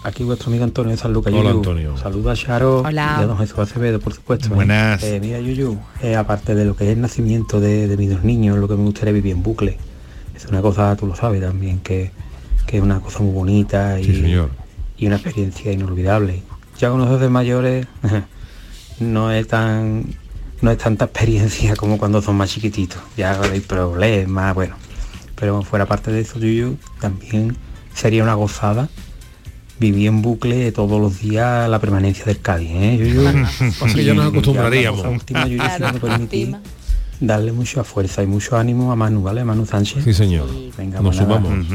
Aquí vuestro amigo Antonio de San Lucas. Hola, Yuyu. Antonio. Saludos a Charo Hola. y a don Jesús Acevedo, por supuesto. ¿eh? Buenas. Eh, mira, Yuyu, eh, aparte de lo que es el nacimiento de, de mis dos niños, lo que me gustaría vivir en bucle. Es una cosa, tú lo sabes también, que, que es una cosa muy bonita y, Sí, señor. y una experiencia inolvidable. Ya con los dos de mayores no es tan no es tanta experiencia como cuando son más chiquititos. Ya hay problemas, bueno. Pero fuera parte de eso, Yuyu, también sería una gozada vivir en bucle todos los días la permanencia del Cádiz, ¿eh, que ya nos acostumbraríamos. última, Yuyu, si Claro, permitís, darle mucha fuerza y mucho ánimo a Manu, ¿vale? A Manu Sánchez. Sí, señor. Venga, Nos sumamos.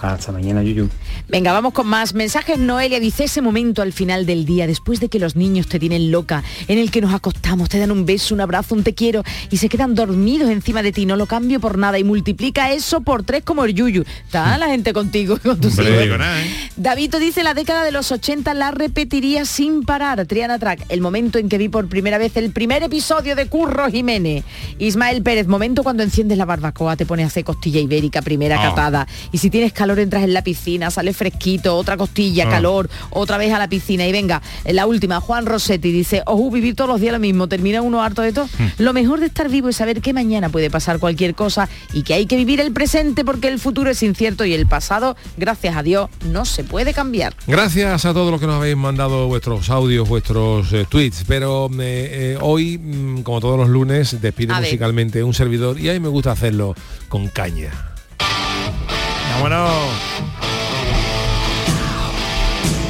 Hasta mañana, Yuyu. Venga, vamos con más mensajes. Noelia dice ese momento al final del día, después de que los niños te tienen loca, en el que nos acostamos, te dan un beso, un abrazo, un te quiero y se quedan dormidos encima de ti. No lo cambio por nada y multiplica eso por tres como el yuyu. Está la gente contigo y con tus Hombre, hijos. digo nada, ¿eh? Davito dice la década de los 80 la repetiría sin parar. Triana Track, el momento en que vi por primera vez el primer episodio de Curro Jiménez. Ismael Pérez, momento cuando enciendes la barbacoa, te pones a hacer costilla ibérica, primera Ah. catada. Y si tienes calor entras en la piscina, sale fresquito, otra costilla, Ah. calor, otra vez a la piscina. Y venga, la última, Juan Rossetti dice, ojo, vivir todos los días lo mismo, termina uno harto de todo. Hmm. Lo mejor de estar vivo es saber que mañana puede pasar cualquier cosa y que hay que vivir el presente porque el futuro es incierto y el pasado, gracias a Dios, no se puede cambiar. Gracias a todos los que nos habéis mandado vuestros audios, vuestros eh, tweets, pero eh, eh, hoy, mm, como todos los lunes, despide A ver. Musicalmente un servidor y a mí me gusta hacerlo con caña. Vámonos.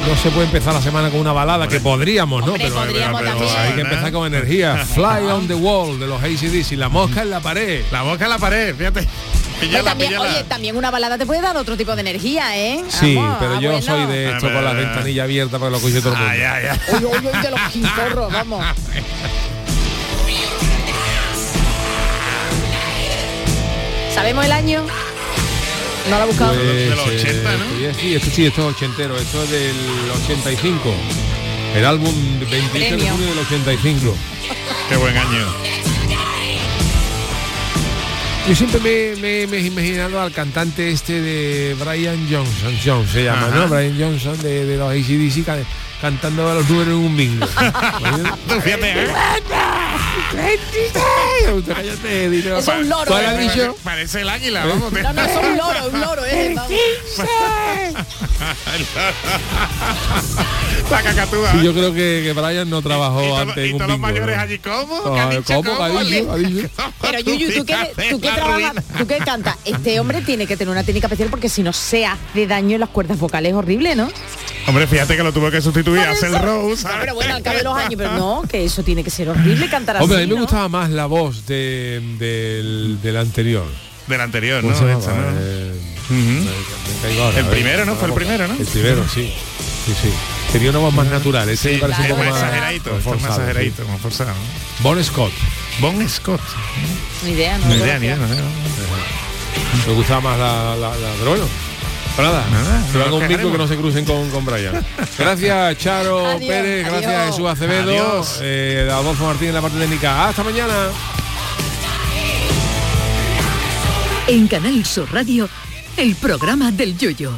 No se puede empezar la semana con una balada, que podríamos, ¿no? Hombre, pero podríamos pero también. hay que empezar con energía. Fly on the wall de los ACDC, la mosca en la pared. La mosca en la pared, fíjate. Pero también, oye, también una balada te puede dar otro tipo de energía, ¿eh? Sí, Vamos, pero ah, yo bueno. soy de esto con la ventanilla abierta para que lo coge todo el mundo. Oye, oye, oye, de los quintorros, vamos. ¿Sabemos el año? No lo ha buscado. Pues, eh, Sí, esto sí, esto es ochentero, esto es del 85. El álbum 28 de junio del 85. Qué buen año. Yo siempre me, me- me he imaginado al cantante este de Brian Johnson, Jones se llama, Ajá. ¿no? Brian Johnson de, de los ACDC ca- cantando a los números en un bingo. ¿eh? Cállate. Es un loro, ¿Cuál has eh. dicho? Parece el águila, vamos. No, no, es un loro, un loro, eh. vamos. La cacatúa. Sí, yo creo que, que Brian no trabajó antes en Y un todos los mayores allí, ¿cómo? ¿Qué ha dicho? ¿Cómo? ¿Qué ha dicho? ¿Ha dicho? Pero Yuyu, ¿tú qué, tú qué trabajas? ¿Tú qué cantas? Este hombre tiene que tener una técnica especial porque si no se hace daño en las cuerdas vocales horrible, ¿no? Hombre, fíjate que lo tuvo que sustituir a Cell Rose. No, pero bueno, al cabo de los años, pero no, que eso tiene que ser horrible cantar así. Hombre, a mí me ¿no? gustaba más la voz de, del, del anterior. Del anterior, ¿Cómo ¿no? De esta, ¿no? Eh, me caigo ahora, El primero, ¿no? Fue el primero, ¿no? El primero, sí. Sí, sí. Tenía una voz más natural. Ese me parece un poco más más, exageradito, más esto es más forzado, exageradito, más forzado. ¿no? sí. Bon Scott. Bon Scott. Ni idea, no. Ni idea, ni idea. Me gustaba más la, la, la- bueno. Pero nada, Nada, no hagan nos un bingo que no se crucen con, con Brian. Gracias Charo Adiós, Pérez, gracias. Jesús Acevedo, eh, Adolfo Martín en la parte técnica. Hasta mañana. En Canal Sur Radio, el programa del Yoyo.